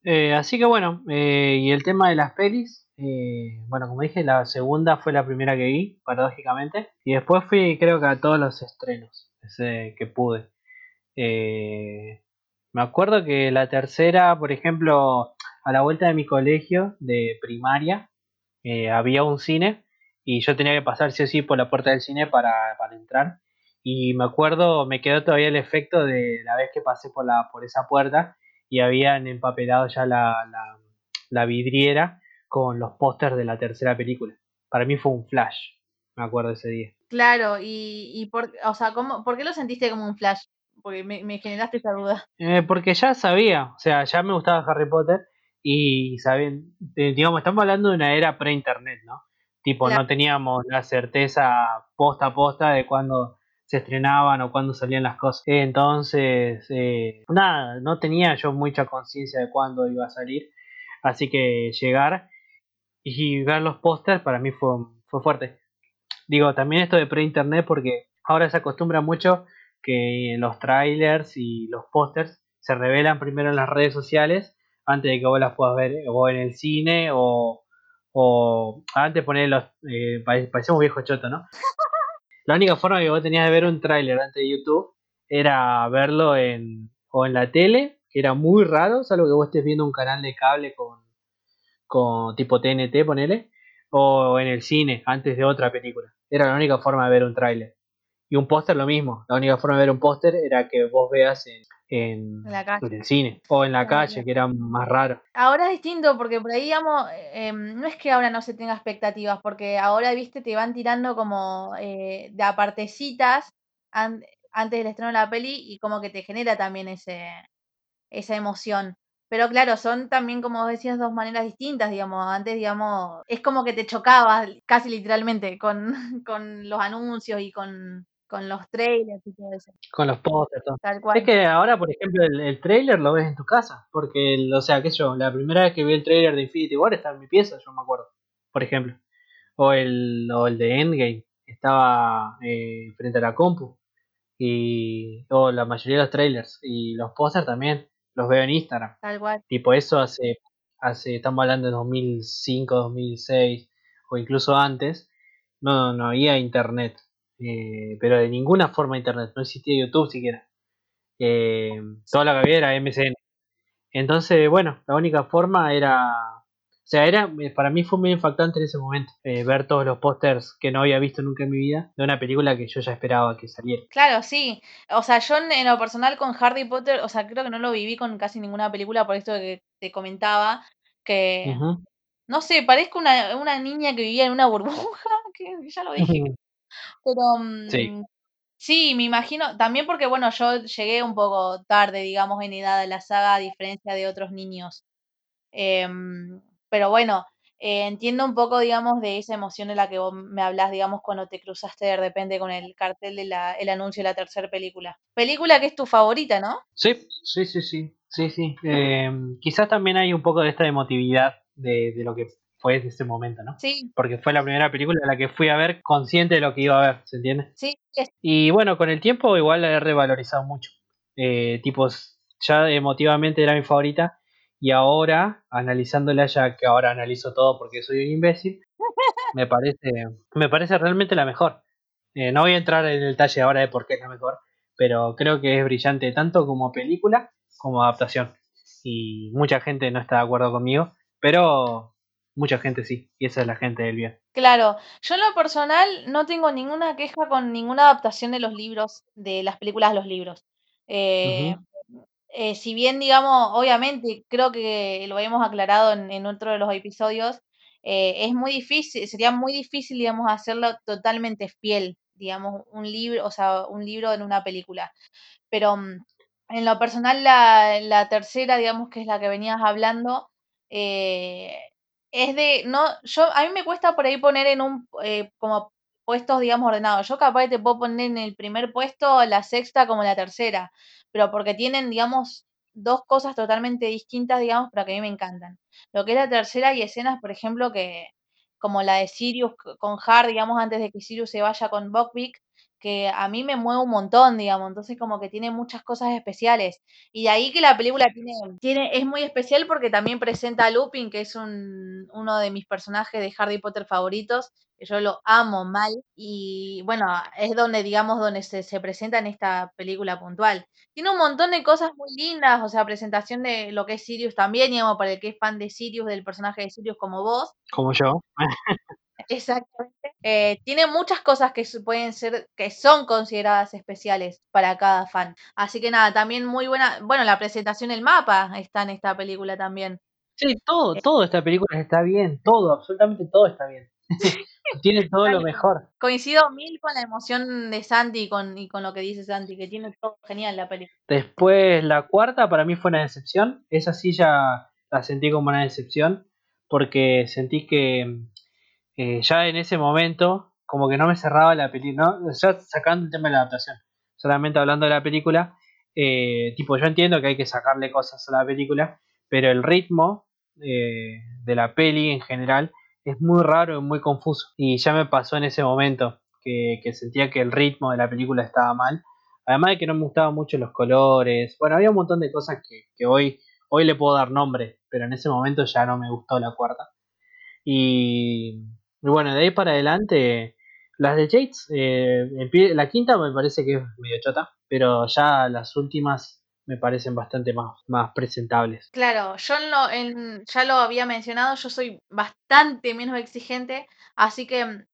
Eh, así que bueno, eh, y el tema de las pelis, eh, bueno, como dije, la segunda fue la primera que vi, paradójicamente, y después fui creo que a todos los estrenos ese, que pude. me acuerdo que la tercera, por ejemplo, a la vuelta de mi colegio de primaria, había un cine y yo tenía que pasar sí o sí por la puerta del cine para, para entrar. Y me acuerdo, me quedó todavía el efecto de la vez que pasé por, la, por esa puerta y habían empapelado ya la, la, vidriera con los pósters de la tercera película. Para mí fue un flash, me acuerdo ese día. Claro, y, y por, o sea, ¿cómo, ¿por qué lo sentiste como un flash? Porque me, generaste esa duda. Eh, porque ya sabía, o sea, ya me gustaba Harry Potter y saben, digamos, estamos hablando de una era pre-internet, ¿no? Tipo, no teníamos la certeza posta a posta de cuándo se estrenaban o cuándo salían las cosas. Entonces, eh, nada, no tenía yo mucha conciencia de cuándo iba a salir. Así que llegar y ver los pósters para mí fue, fue fuerte. Digo, también esto de pre-internet porque ahora se acostumbra mucho que los trailers y los pósters se revelan primero en las redes sociales antes de que vos las puedas ver o en el cine o, o antes poner los... Eh, parecemos viejos choto, ¿no? La única forma que vos tenías de ver un tráiler antes de YouTube era verlo en o en la tele, que era muy raro, salvo que vos estés viendo un canal de cable con, con tipo TNT, ponele, o en el cine antes de otra película. Era la única forma de ver un tráiler. Y un póster lo mismo. La única forma de ver un póster era que vos veas en, en, el cine o en la calle, que era más raro. Ahora es distinto porque por ahí, digamos, em, no es que ahora no se tenga expectativas, porque ahora, viste, te van tirando como eh, de apartecitas antes del estreno de la peli y como que te genera también ese, esa emoción. Pero claro, son también, como decías, dos maneras distintas, digamos. Antes, digamos, es como que te chocabas casi literalmente con, con los anuncios y con, con los trailers y todo eso. Con los posters, todo. Tal cual. Es que ahora, por ejemplo, el, trailer lo ves en tu casa. Porque, o sea, qué sé yo, la primera vez que vi el trailer de Infinity War estaba en mi pieza, yo me acuerdo. Por ejemplo. O el, o el de Endgame. Estaba eh, frente a la compu. Y, o la mayoría de los trailers. Y los posters también los veo en Instagram. Tal cual. Tipo, eso hace, hace estamos hablando de 2005, 2006 o incluso antes. No, no había internet. Eh, pero de ninguna forma internet, no existía YouTube siquiera. Eh, todo lo que había era MCN. Entonces, bueno, la única forma era. O sea, era para mí fue muy impactante en ese momento eh, ver todos los pósters que no había visto nunca en mi vida de una película que yo ya esperaba que saliera. Claro, sí. O sea, yo en lo personal con Harry Potter, o sea, creo que no lo viví con casi ninguna película, por esto que te comentaba, que no sé, parezco una, una niña que vivía en una burbuja, que ya lo dije. Pero Sí. mm, sí, me imagino, también porque, bueno, yo llegué un poco tarde, digamos, en edad de la saga, a diferencia de otros niños. Em, pero bueno, eh, entiendo un poco, digamos, de esa emoción en la que vos me hablas, digamos, cuando te cruzaste de repente con el cartel de la, el anuncio de la tercera película. Película que es tu favorita, ¿no? Sí, sí, sí, sí, sí, sí. Em, quizás también hay un poco de esta emotividad de, de lo que fue ese momento, ¿no? Sí, Porque fue la primera película a la que fui a ver consciente de lo que iba a ver, ¿se entiende? sí, Y bueno, con el tiempo igual la he revalorizado mucho. Eh, tipos, ya emotivamente era mi favorita. Y ahora, analizándola ya que ahora analizo todo porque soy un imbécil, me parece, me parece realmente la mejor. Eh, no voy a entrar en el detalle ahora de por qué es la mejor, pero creo que es brillante tanto como película como adaptación. Y mucha gente no está de acuerdo conmigo, pero mucha gente sí, y esa es la gente del bien. claro. Yo en lo personal no tengo ninguna queja con ninguna adaptación de los libros, de las películas a los libros. Eh, eh, si bien, digamos, obviamente, creo que lo habíamos aclarado en, en otro de los episodios, eh, es muy difícil, sería muy difícil, digamos, hacerlo totalmente fiel, digamos, un libro, o sea, un libro en una película. Pero mm, en lo personal, la, la tercera, digamos, que es la que venías hablando, eh, es de, no, yo, a mí me cuesta por ahí poner en un, eh, como puestos, digamos, ordenados. Yo capaz te puedo poner en el primer puesto la sexta como la tercera pero porque tienen, digamos, dos cosas totalmente distintas, digamos, pero que a mí me encantan. Lo que es la tercera y escenas, por ejemplo, que como la de Sirius con Har, digamos, antes de que Sirius se vaya con Buckbeak, que a mí me mueve un montón, digamos, entonces como que tiene muchas cosas especiales. Y de ahí que la película tiene, tiene, es muy especial porque también presenta a Lupin, que es un, uno de mis personajes de Harry Potter favoritos, que yo lo amo mal, y bueno, es donde, digamos, donde se, se presenta en esta película puntual. Tiene un montón de cosas muy lindas, o sea, presentación de lo que es Sirius también, digamos, para el que es fan de Sirius, del personaje de Sirius como vos. Como yo. Exactamente. Eh, tiene muchas cosas que pueden ser, que son consideradas especiales para cada fan. Así que nada, también muy buena, bueno, la presentación del mapa está en esta película también. Sí, todo, todo esta película está bien, todo, absolutamente todo está bien. Tiene todo lo mejor. Coincido mil con la emoción de Santi y con, y con lo que dice Santi, que tiene todo genial la película. Después la cuarta para mí fue una decepción. Esa sí ya la sentí como una decepción porque sentí que eh, ya en ese momento como que no me cerraba la película, ¿no? ya sacando el tema de la adaptación, solamente hablando de la película, eh, tipo yo entiendo que hay que sacarle cosas a la película, pero el ritmo eh, de la peli en general es muy raro y muy confuso. Y ya me pasó en ese momento que, que sentía que el ritmo de la película estaba mal. Además de que no me gustaban mucho los colores. Bueno, había un montón de cosas que, que hoy, hoy le puedo dar nombre, pero en ese momento ya no me gustó la cuarta. Y, y bueno, de ahí para adelante, las de Yates, eh, la quinta me parece que es medio chota, pero ya las últimas me parecen bastante más, más presentables. Claro, yo en lo- en- ya lo había mencionado, yo soy bastante menos exigente, así que mm,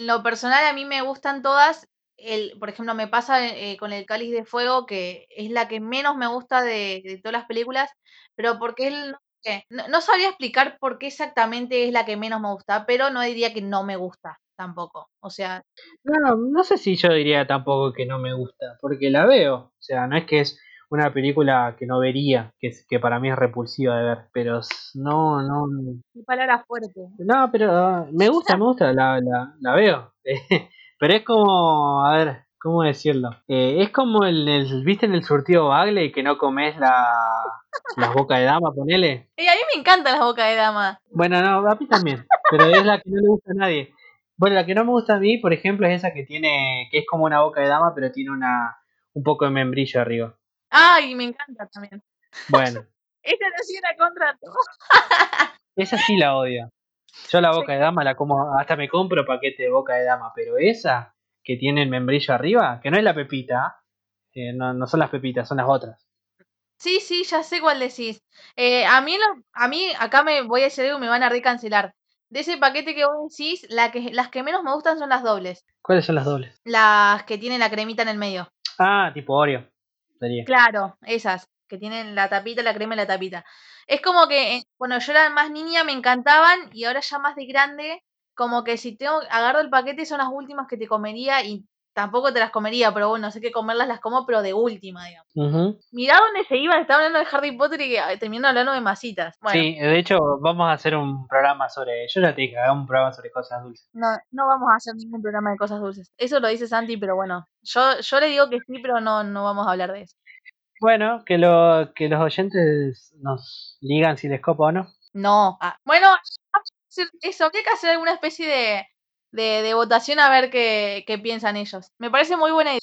en lo personal a mí me gustan todas. El, por ejemplo, me pasa eh, con el Cáliz de Fuego, que es la que menos me gusta de, de todas las películas, pero porque él, no, no sabría explicar por qué exactamente es la que menos me gusta, pero no diría que no me gusta tampoco. O sea, No, no sé si yo diría tampoco que no me gusta, porque la veo. O sea, no es que es una película que no vería, que, es- que para mí es repulsiva de ver, pero no, no, qué palabra fuerte. no, pero ah, me gusta, me gusta, la, la, la veo. pero es como, a ver, ¿cómo decirlo? Eh, es como el, el- ¿viste en el surtido Bagley que no comes la, las bocas de dama, ponele? Y a mí me encantan las bocas de dama. Bueno, no, a mí también, pero es la que no le gusta a nadie. Bueno, la que no me gusta a mí, por ejemplo, es esa que tiene, que es como una boca de dama, pero tiene una, un poco de membrillo arriba. Ay, me encanta también. Bueno, Esta no sí era contra todo. esa sí la odio. Yo la boca de dama la como, hasta me compro paquete de boca de dama, pero esa que tiene el membrillo arriba, que no es la pepita, Eh, no, no son las pepitas, son las otras. Sí, sí, ya sé cuál decís. Eh, a mí, lo, a mí, acá me voy a decir algo y me van a recancelar. De ese paquete que vos decís, la que, las que menos me gustan son las dobles. ¿Cuáles son las dobles? Las que tienen la cremita en el medio. Ah, tipo Oreo. Sería. Claro, esas, que tienen la tapita, la crema y la tapita. Es como que, eh, bueno, yo era más niña, me encantaban, y ahora ya más de grande, como que si tengo, agarro el paquete son las últimas que te comería y tampoco te las comería, pero bueno, sé que comerlas las como, pero de última, digamos. Ujú. Mirá dónde se iban, estaban hablando de Harry Potter y que terminaron hablando de masitas. Bueno, Sí, de hecho, vamos a hacer un programa sobre. Yo ya te dije, hagamos un programa sobre cosas dulces. no, no vamos a hacer ningún programa de cosas dulces. Eso lo dice Santi, pero bueno, yo, yo le digo que sí, pero no, no vamos a hablar de eso. Bueno, que, lo, que los oyentes nos digan si les copa o no. No. ah, bueno, eso, habría que hacer alguna especie de, de, de votación a ver qué, qué piensan ellos. Me parece muy buena idea.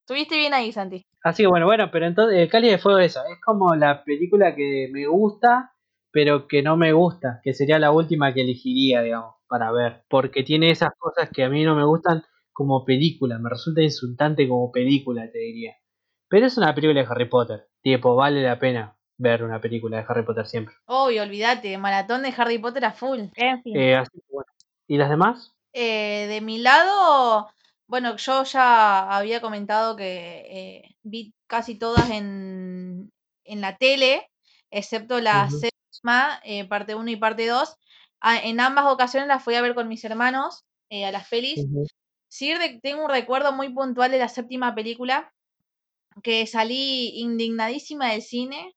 Estuviste bien ahí, Santi. Así que bueno, bueno, pero entonces el Cali de Fuego es eso. Es como la película que me gusta, pero que no me gusta. Que sería la última que elegiría, digamos, para ver. Porque tiene esas cosas que a mí no me gustan como película. Me resulta insultante como película, te diría. Pero es una película de Harry Potter. Tipo, vale la pena ver una película de Harry Potter siempre. Obvio, olvídate, maratón de Harry Potter a full. En fin. Eh, así que bueno. ¿Y las demás? Eh, de mi lado, bueno, yo ya había comentado que eh, vi casi todas en, en la tele, excepto la séptima, eh, parte 1 y parte 2. Ah, en ambas ocasiones las fui a ver con mis hermanos a las pelis. Sí, tengo un recuerdo muy puntual de la séptima película, que salí indignadísima del cine,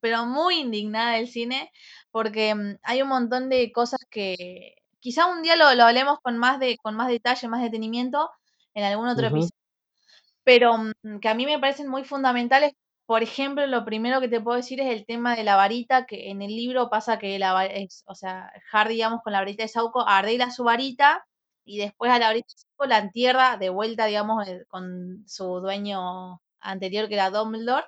pero muy indignada del cine, porque mm, hay un montón de cosas que quizá un día lo, lo hablemos con más, de, con más detalle, más detenimiento en algún otro episodio, pero mm, que a mí me parecen muy fundamentales. Por ejemplo, lo primero que te puedo decir es el tema de la varita, que en el libro pasa que la es, o sea, Harry, digamos, con la varita de Sauco, arregla su varita y después a la varita de Sauco la entierra de vuelta, digamos, eh, con su dueño anterior, que era Dumbledore.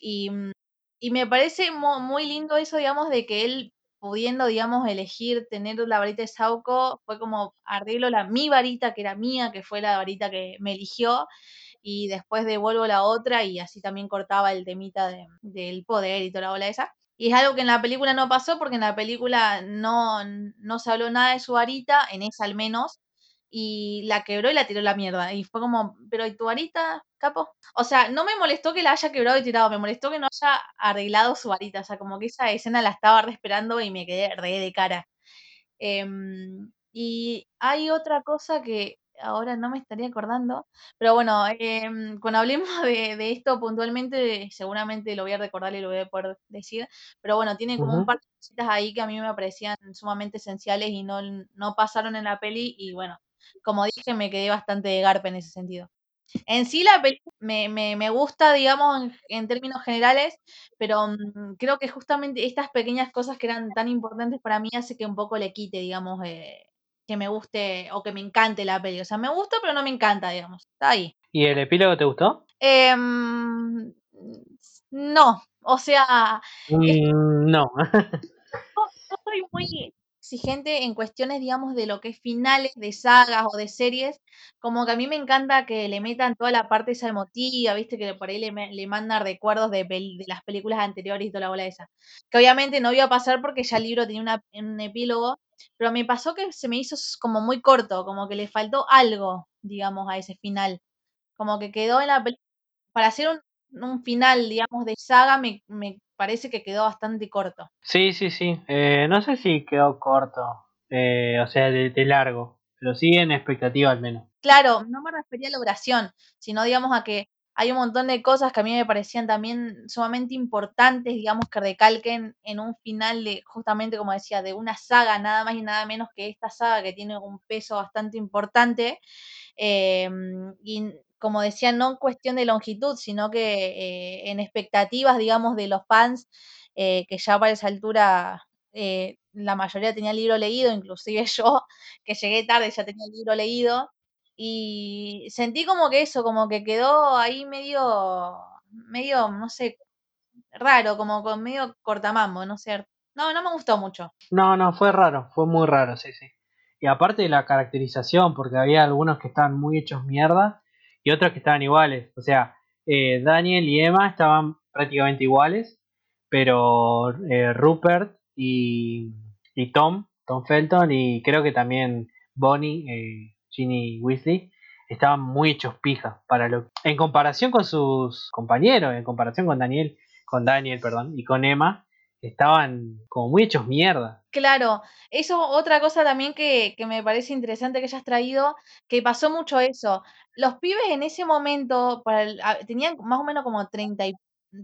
Y, mm, y me parece mu- muy lindo eso, digamos, de que él pudiendo, digamos, elegir tener la varita de Sauco, fue como arreglo la mi varita, que era mía, que fue la varita que me eligió, y después devuelvo la otra y así también cortaba el temita de- del poder y toda la bola esa. Y es algo que en la película no pasó porque en la película no, no se habló nada de su varita, en esa al menos, y la quebró y la tiró a la mierda. Y fue como, pero ¿y tu varita, capo? O sea, no me molestó que la haya quebrado y tirado, me molestó que no haya arreglado su varita. O sea, como que esa escena la estaba re esperando y me quedé re de cara. Em, y hay otra cosa que ahora no me estaría acordando, pero bueno, em, cuando hablemos de, de esto puntualmente, seguramente lo voy a recordar y lo voy a poder decir, pero bueno, tiene como un Ujú. par de cositas ahí que a mí me parecían sumamente esenciales y no, no pasaron en la peli y bueno, como dije, me quedé bastante de garpa en ese sentido. En sí la película me, me, me gusta, digamos, en, en términos generales, pero mm, creo que justamente estas pequeñas cosas que eran tan importantes para mí hace que un poco le quite, digamos, eh, que me guste o que me encante la peli. O sea, me gusta, pero no me encanta, digamos. Está ahí. ¿Y el epílogo te gustó? Em, no, o sea, es Mm, no. yo soy muy exigente en cuestiones, digamos, de lo que es finales de sagas o de series, como que a mí me encanta que le metan toda la parte esa emotiva, viste, que por ahí le, le mandan recuerdos de, de las películas anteriores y toda la bola esa. Que obviamente no iba a pasar porque ya el libro tenía una- un epílogo, pero me pasó que se me hizo como muy corto, como que le faltó algo, digamos, a ese final. Como que quedó en la película, para hacer un, un final, digamos, de saga, me, me parece que quedó bastante corto. Sí, sí, sí. Eh, no sé si quedó corto. Eh, o sea, de, de largo. Pero sí en expectativa al menos. Claro, no me refería a la oración, sino digamos a que hay un montón de cosas que a mí me parecían también sumamente importantes, digamos, que recalquen en un final de, justamente como decía, de una saga, nada más y nada menos que esta saga que tiene un peso bastante importante. eh, y como decía, no en cuestión de longitud, sino que eh, en expectativas, digamos, de los fans, eh, que ya para esa altura eh, la mayoría tenía el libro leído, inclusive yo, que llegué tarde, ya tenía el libro leído, y sentí como que eso, como que quedó ahí medio, medio, no sé, raro, como con medio cortamambo, no sé, no, no me gustó mucho. No, no, fue raro. Fue muy raro, sí, sí. Y aparte de la caracterización, porque había algunos que estaban muy hechos mierda y otros que estaban iguales. O sea, eh, Daniel y Emma estaban prácticamente iguales, pero eh, Rupert y, y Tom, Tom Felton y creo que también Bonnie, eh, Ginny Weasley, estaban muy hechos pija para lo en comparación con sus compañeros, en comparación con Daniel, con Daniel, perdón, y con Emma, estaban como muy hechos mierda. Claro, eso otra cosa también que, que me parece interesante que hayas traído, que pasó mucho eso. Los pibes en ese momento para el- a- tenían más o menos como 30, y-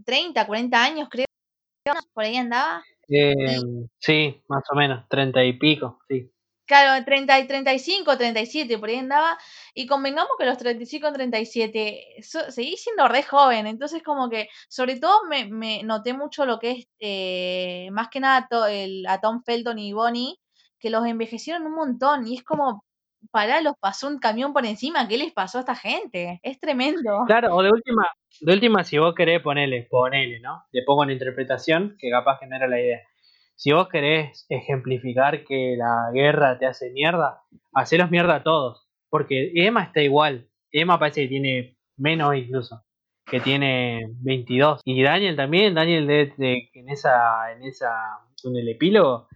30, 40 años, creo, por ahí andaba. Eh, sí, más o menos, treinta y pico, sí. Claro, 30 y 35, 37, por ahí andaba. Y convengamos que los 35, 37, so- seguí siendo re joven. Entonces, como que, sobre todo, me, me noté mucho lo que es, eh, más que nada, el, a Tom Felton y Bonnie, que los envejecieron un montón. Y es como, pará, los pasó un camión por encima. ¿Qué les pasó a esta gente? Es tremendo. Claro, o de última, de última, si vos querés ponerle, ponele, ¿no? Le pongo en interpretación, que capaz que la idea. Si vos querés ejemplificar que la guerra te hace mierda, hacelos mierda a todos. Porque Emma está igual. Emma parece que tiene menos incluso. Que tiene 22. Y Daniel también. Daniel debe, de- en esa, en esa, en el epílogo,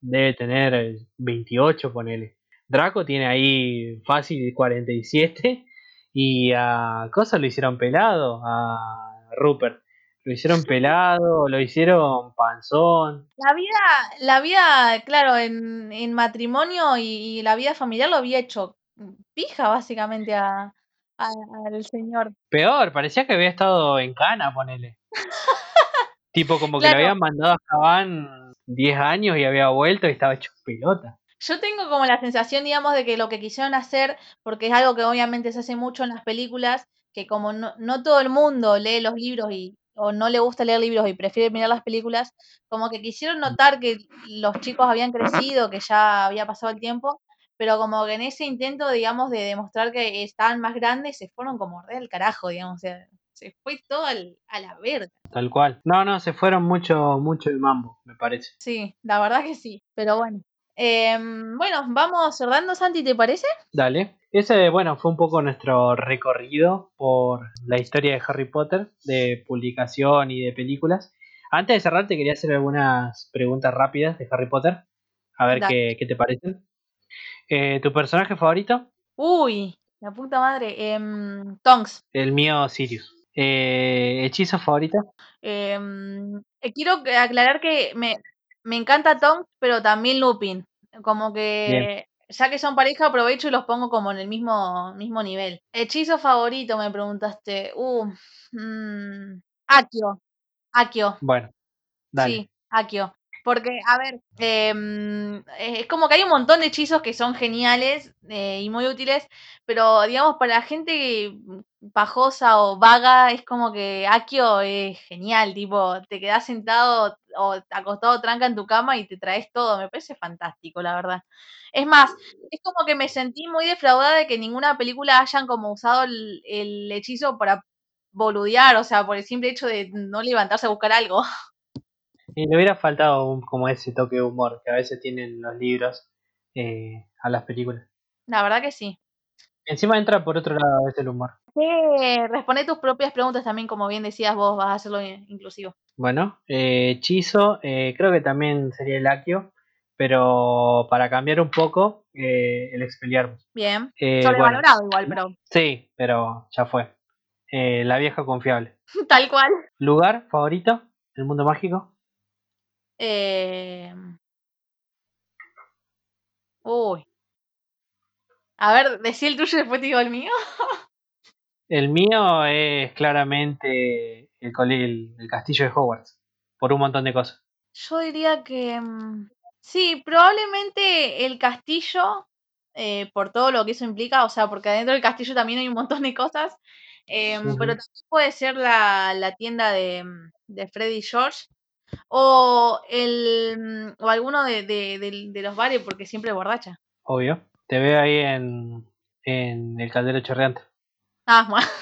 debe tener 28, ponele. Draco tiene ahí fácil 47. Y a Cosa lo hicieron pelado, a Rupert. Lo hicieron pelado, lo hicieron panzón. La vida, la vida, claro, en, en matrimonio y, y la vida familiar lo había hecho pija, básicamente, a, a- al señor. Peor, parecía que había estado en cana, ponele. tipo como que Claro. lo habían mandado a Cabán 10 años y había vuelto y estaba hecho pelota. Yo tengo como la sensación, digamos, de que lo que quisieron hacer, porque es algo que obviamente se hace mucho en las películas, que como no, no todo el mundo lee los libros y o no le gusta leer libros y prefiere mirar las películas, como que quisieron notar que los chicos habían crecido, que ya había pasado el tiempo, pero como que en ese intento, digamos, de demostrar que estaban más grandes, se fueron como re al carajo, digamos, o sea, se fue todo al- a la verga. Tal cual. No, no, se fueron mucho, mucho de mambo, me parece. Sí, la verdad que sí, pero bueno. Em, bueno, vamos cerrando, Santi, ¿te parece? Dale. Ese, bueno, fue un poco nuestro recorrido por la historia de Harry Potter, de publicación y de películas. Antes de cerrar, te quería hacer algunas preguntas rápidas de Harry Potter. A ver qué, qué te parecen. Eh, ¿Tu personaje favorito? Uy, la puta madre. em, Tonks. El mío, Sirius. Eh, ¿Hechizo favorito? Em, eh, quiero aclarar que me, me encanta Tonks, pero también Lupin. Como que ya que son pareja, aprovecho y los pongo como en el mismo, mismo nivel. Hechizo favorito, me preguntaste. Uh, mm, Akio. Akio. Bueno, dale. Sí, Akio. Porque, a ver, em, eh, es como que hay un montón de hechizos que son geniales eh, y muy útiles, pero digamos, para la gente pajosa o vaga, es como que Akio es genial, tipo, te quedas sentado o acostado tranca en tu cama y te traes todo, me parece fantástico, la verdad. Es más, es como que me sentí muy defraudada de que ninguna película hayan como usado el, el hechizo para boludear, o sea, por el simple hecho de no levantarse a buscar algo. Y le hubiera faltado un- como ese toque de humor que a veces tienen los libros eh, a las películas. La verdad que sí. Encima entra por otro lado a veces el humor. Eh, responde tus propias preguntas también, como bien decías vos, vas a hacerlo in- inclusivo. Bueno, eh, hechizo, eh, creo que también sería el Akio, pero para cambiar un poco, eh, el Expelliarmus. Bien. Eh, bueno, Sobrevalorado igual, pero sí, pero ya fue. La vieja confiable. tal cual. ¿Lugar favorito? ¿El mundo mágico? Eh... Uy. A ver, decí el tuyo y después te digo el mío. El mío es claramente el, cole- el, el castillo de Hogwarts, por un montón de cosas. Yo diría que mm, sí, probablemente el castillo, eh, por todo lo que eso implica, o sea, porque adentro del castillo también hay un montón de cosas, em, pero también puede ser la, la tienda de, mm, de Freddy George o el mm, o alguno de, de- de los bares, porque siempre es borracha. Obvio. Te veo ahí en, en el caldero chorreante. Ah, bueno.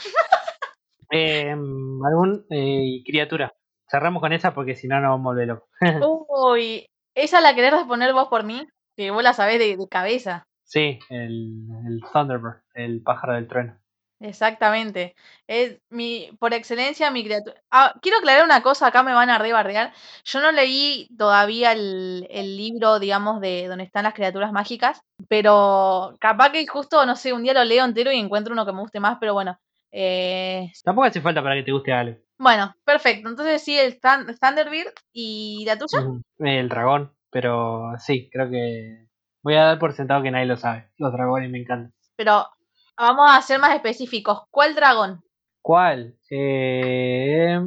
Eh, algún eh, criatura. Cerramos con esa porque si no nos vamos a volver locos. Uy, ¿esa la querés responder vos por mí? Que vos la sabés de, de cabeza. Sí, el, el Thunderbird, el pájaro del trueno. Exactamente. Es mi, por excelencia, mi criatura. Ah, quiero aclarar una cosa, acá me van a rebardear. Yo no leí todavía el, el libro, digamos, de donde están las criaturas mágicas, pero capaz que justo, no sé, un día lo leo entero y encuentro uno que me guste más, pero bueno. eh, Tampoco hace falta para que te guste algo. bueno, perfecto. Entonces sí, el Thun- Thunderbird y la tuya. El dragón, pero sí, creo que voy a dar por sentado que nadie lo sabe. Los dragones me encantan. Pero vamos a ser más específicos. ¿Cuál dragón? ¿Cuál? Eh,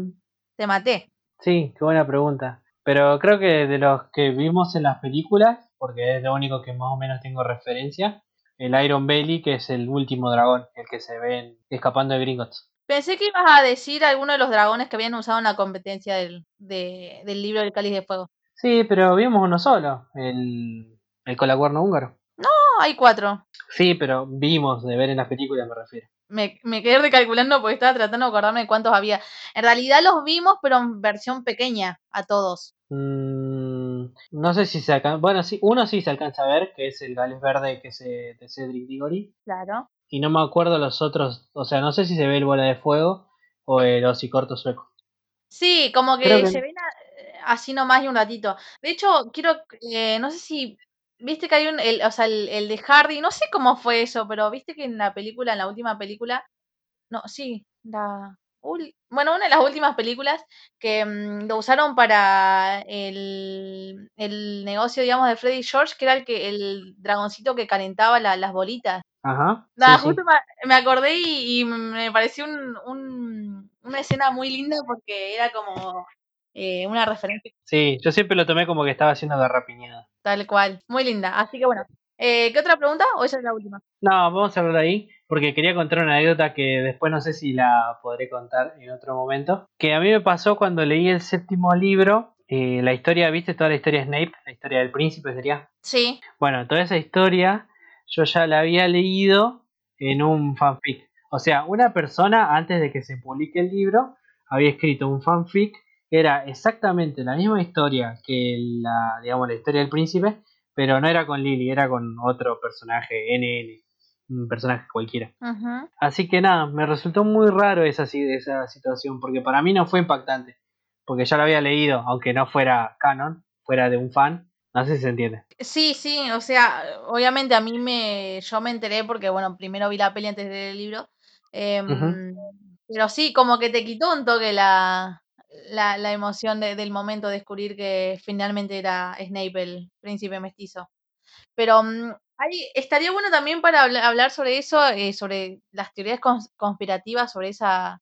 Te maté. sí, qué buena pregunta. Pero creo que de los que vimos en las películas, porque es lo único que más o menos tengo referencia, el Iron Belly, que es el último dragón, el que se ven escapando de Gringotts. Pensé que ibas a decir alguno de los dragones que habían usado en la competencia del, de- del libro del Cáliz de Fuego. Sí, pero vimos uno solo, el, el colacuerno húngaro. Hay cuatro. Sí, pero vimos de ver en las películas, me refiero. Me, me quedé recalculando porque estaba tratando de acordarme de cuántos había. En realidad los vimos, pero en versión pequeña a todos. Mm, no sé si se alcanza. Bueno, sí, uno sí se alcanza a ver, que es el Gales Verde, que es eh, de Cedric Diggory. Claro. Y no me acuerdo los otros. O sea, no sé si se ve el bola de fuego o el osicorto sueco. Sí, como que, se ven a- así nomás y un ratito. De hecho, quiero, eh, no sé si, viste que hay un, el, o sea, el, el de Hardy, no sé cómo fue eso, pero viste que en la película, en la última película, no, sí, la, ul- bueno, una de las últimas películas que mm, lo usaron para el, el negocio, digamos, de Freddy George, que era el que el dragoncito que calentaba la- las bolitas. Ajá. Nada, sí, sí. justo me, me acordé y, y me pareció un, un- una escena muy linda porque era como eh, una referencia Sí, yo siempre lo tomé como que estaba haciendo garrapiñada. Tal cual. Muy linda. Así que bueno. Eh, ¿Qué otra pregunta? ¿O esa es la última? No, vamos a hablar ahí, porque quería contar una anécdota que después no sé si la podré contar en otro momento. Que a mí me pasó cuando leí el séptimo libro, eh, la historia, ¿viste? Toda la historia de Snape, la historia del príncipe sería. Sí. Bueno, toda esa historia yo ya la había leído en un fanfic. O sea, una persona antes de que se publique el libro había escrito un fanfic era exactamente la misma historia que la, digamos, la historia del príncipe, pero no era con Lily, era con otro personaje, NN, un personaje cualquiera. Así que nada, me resultó muy raro esa, esa situación, porque para mí no fue impactante, porque ya lo había leído, aunque no fuera canon, fuera de un fan, no sé si se entiende. Sí, sí, o sea, obviamente a mí me, yo me enteré porque, bueno, primero vi la peli antes de leer el libro, em, pero sí, como que te quitó un toque la, la, la emoción de- del momento de descubrir que finalmente era Snape el príncipe mestizo. Pero mm, ahí estaría bueno también para habla- hablar sobre eso, eh, sobre las teorías cons- conspirativas sobre esa,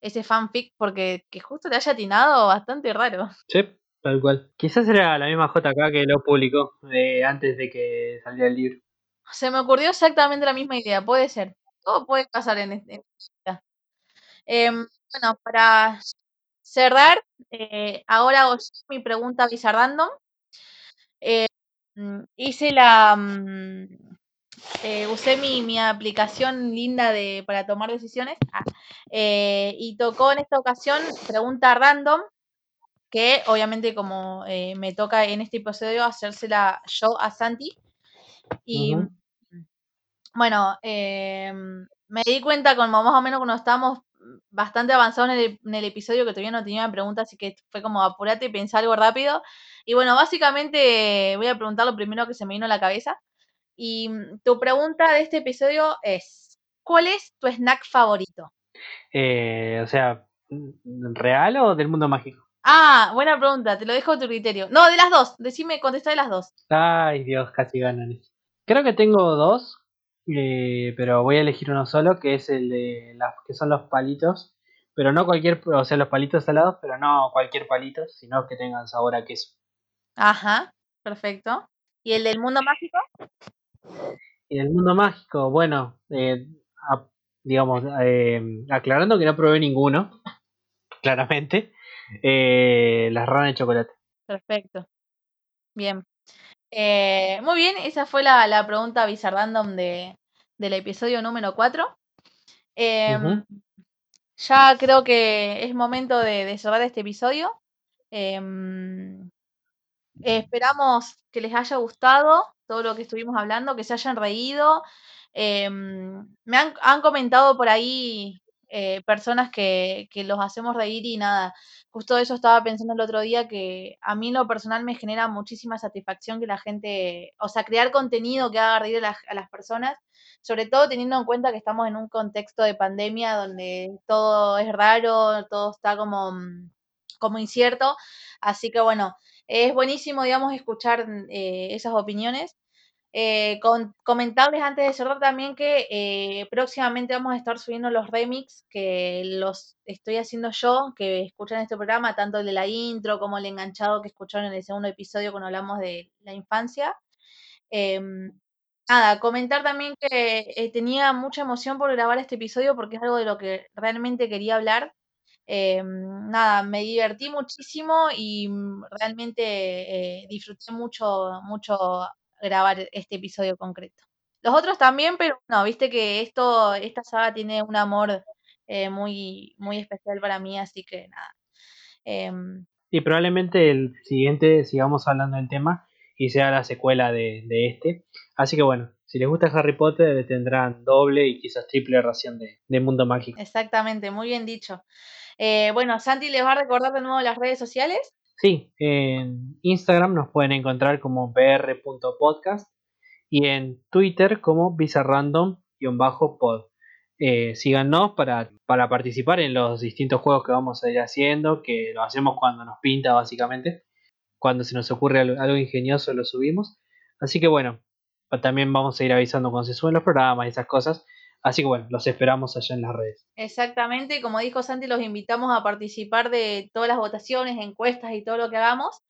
ese fanfic, porque que justo le haya atinado bastante raro. Sí, tal cual. Quizás era la misma JK que lo publicó eh, antes de que saliera el libro. Se me ocurrió exactamente la misma idea, puede ser. Todo puede pasar en esta. Em, bueno, para cerrar, eh, ahora yo mi pregunta bizarrandom. Eh, mm, hice la. mm, eh, usé mi, mi aplicación linda de, para tomar decisiones ah, eh, y tocó en esta ocasión pregunta random que obviamente como eh, me toca en este episodio hacérsela yo a Santi y Ujú. bueno, me di cuenta como más o menos cuando estábamos bastante avanzados en el, en el episodio que todavía no tenía preguntas, así que fue como apurate y pensar algo rápido. Y bueno, básicamente voy a preguntar lo primero que se me vino a la cabeza. Y mm, tu pregunta de este episodio es, ¿cuál es tu snack favorito? Eh, o sea, mm, ¿real o del mundo mágico? Ah, buena pregunta, te lo dejo a tu criterio. No, de las dos, decime, contesta de las dos. Ay, Dios, casi ganan. Creo que tengo dos, eh, pero voy a elegir uno solo, que es el de las que son los palitos. Pero no cualquier, o sea, los palitos salados, pero no cualquier palito, sino que tengan sabor a queso. Ajá, perfecto. ¿Y el del mundo mágico? Y el mundo mágico, bueno, eh, a- digamos, eh, aclarando que no probé ninguno, claramente, eh, las ranas de chocolate. Perfecto. Bien. Eh, muy bien, esa fue la, la pregunta bizarrandom de, del episodio número 4. Ujú. Ya creo que es momento de, de cerrar este episodio. Em, esperamos que les haya gustado todo lo que estuvimos hablando, que se hayan reído, Em, me han, han, comentado por ahí eh, personas que, que, los hacemos reír y nada, justo eso estaba pensando el otro día que a mí lo personal me genera muchísima satisfacción que la gente, o sea, crear contenido que haga reír a las, personas, sobre todo teniendo en cuenta que estamos en un contexto de pandemia donde todo es raro, todo está como, como incierto, así que bueno, es buenísimo, digamos, escuchar eh, esas opiniones. Eh, comentarles antes de cerrar también que eh, próximamente vamos a estar subiendo los remix que los estoy haciendo yo, que escuchan este programa, tanto el de la intro como el enganchado que escucharon en el segundo episodio cuando hablamos de la infancia. Eh, nada, comentar también que eh, tenía mucha emoción por grabar este episodio porque es algo de lo que realmente quería hablar. Eh, nada, me divertí muchísimo y realmente eh, disfruté mucho, mucho grabar este episodio concreto. Los otros también, pero no, viste que esto, esta saga tiene un amor eh, muy, muy especial para mí, así que nada. Eh, y probablemente el siguiente sigamos hablando del tema y sea la secuela de, de, este. Así que bueno, si les gusta Harry Potter tendrán doble y quizás triple ración de, de mundo mágico. Exactamente, muy bien dicho. Eh, bueno, Santi, ¿les va a recordar de nuevo las redes sociales? Sí, en Instagram nos pueden encontrar como br.podcast y en Twitter como bizarrandom-pod. Eh, síganos para, para participar en los distintos juegos que vamos a ir haciendo, que lo hacemos cuando nos pinta básicamente. Cuando se nos ocurre algo, algo ingenioso lo subimos. Así que bueno, también vamos a ir avisando cuando se suben los programas y esas cosas. Así que bueno, los esperamos allá en las redes. Exactamente, como dijo Santi, los invitamos a participar de todas las votaciones, encuestas y todo lo que hagamos.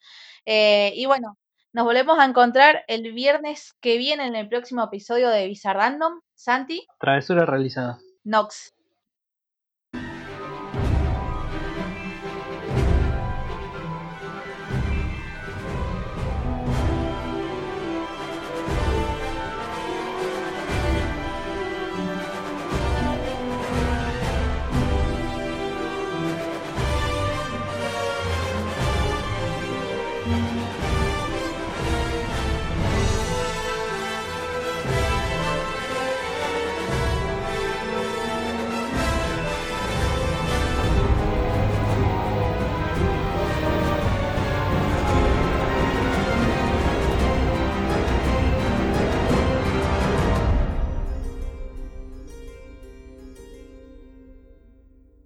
Eh, y bueno, nos volvemos a encontrar el viernes que viene en el próximo episodio de Bizarrandom. Santi. Travesura realizada. Nox.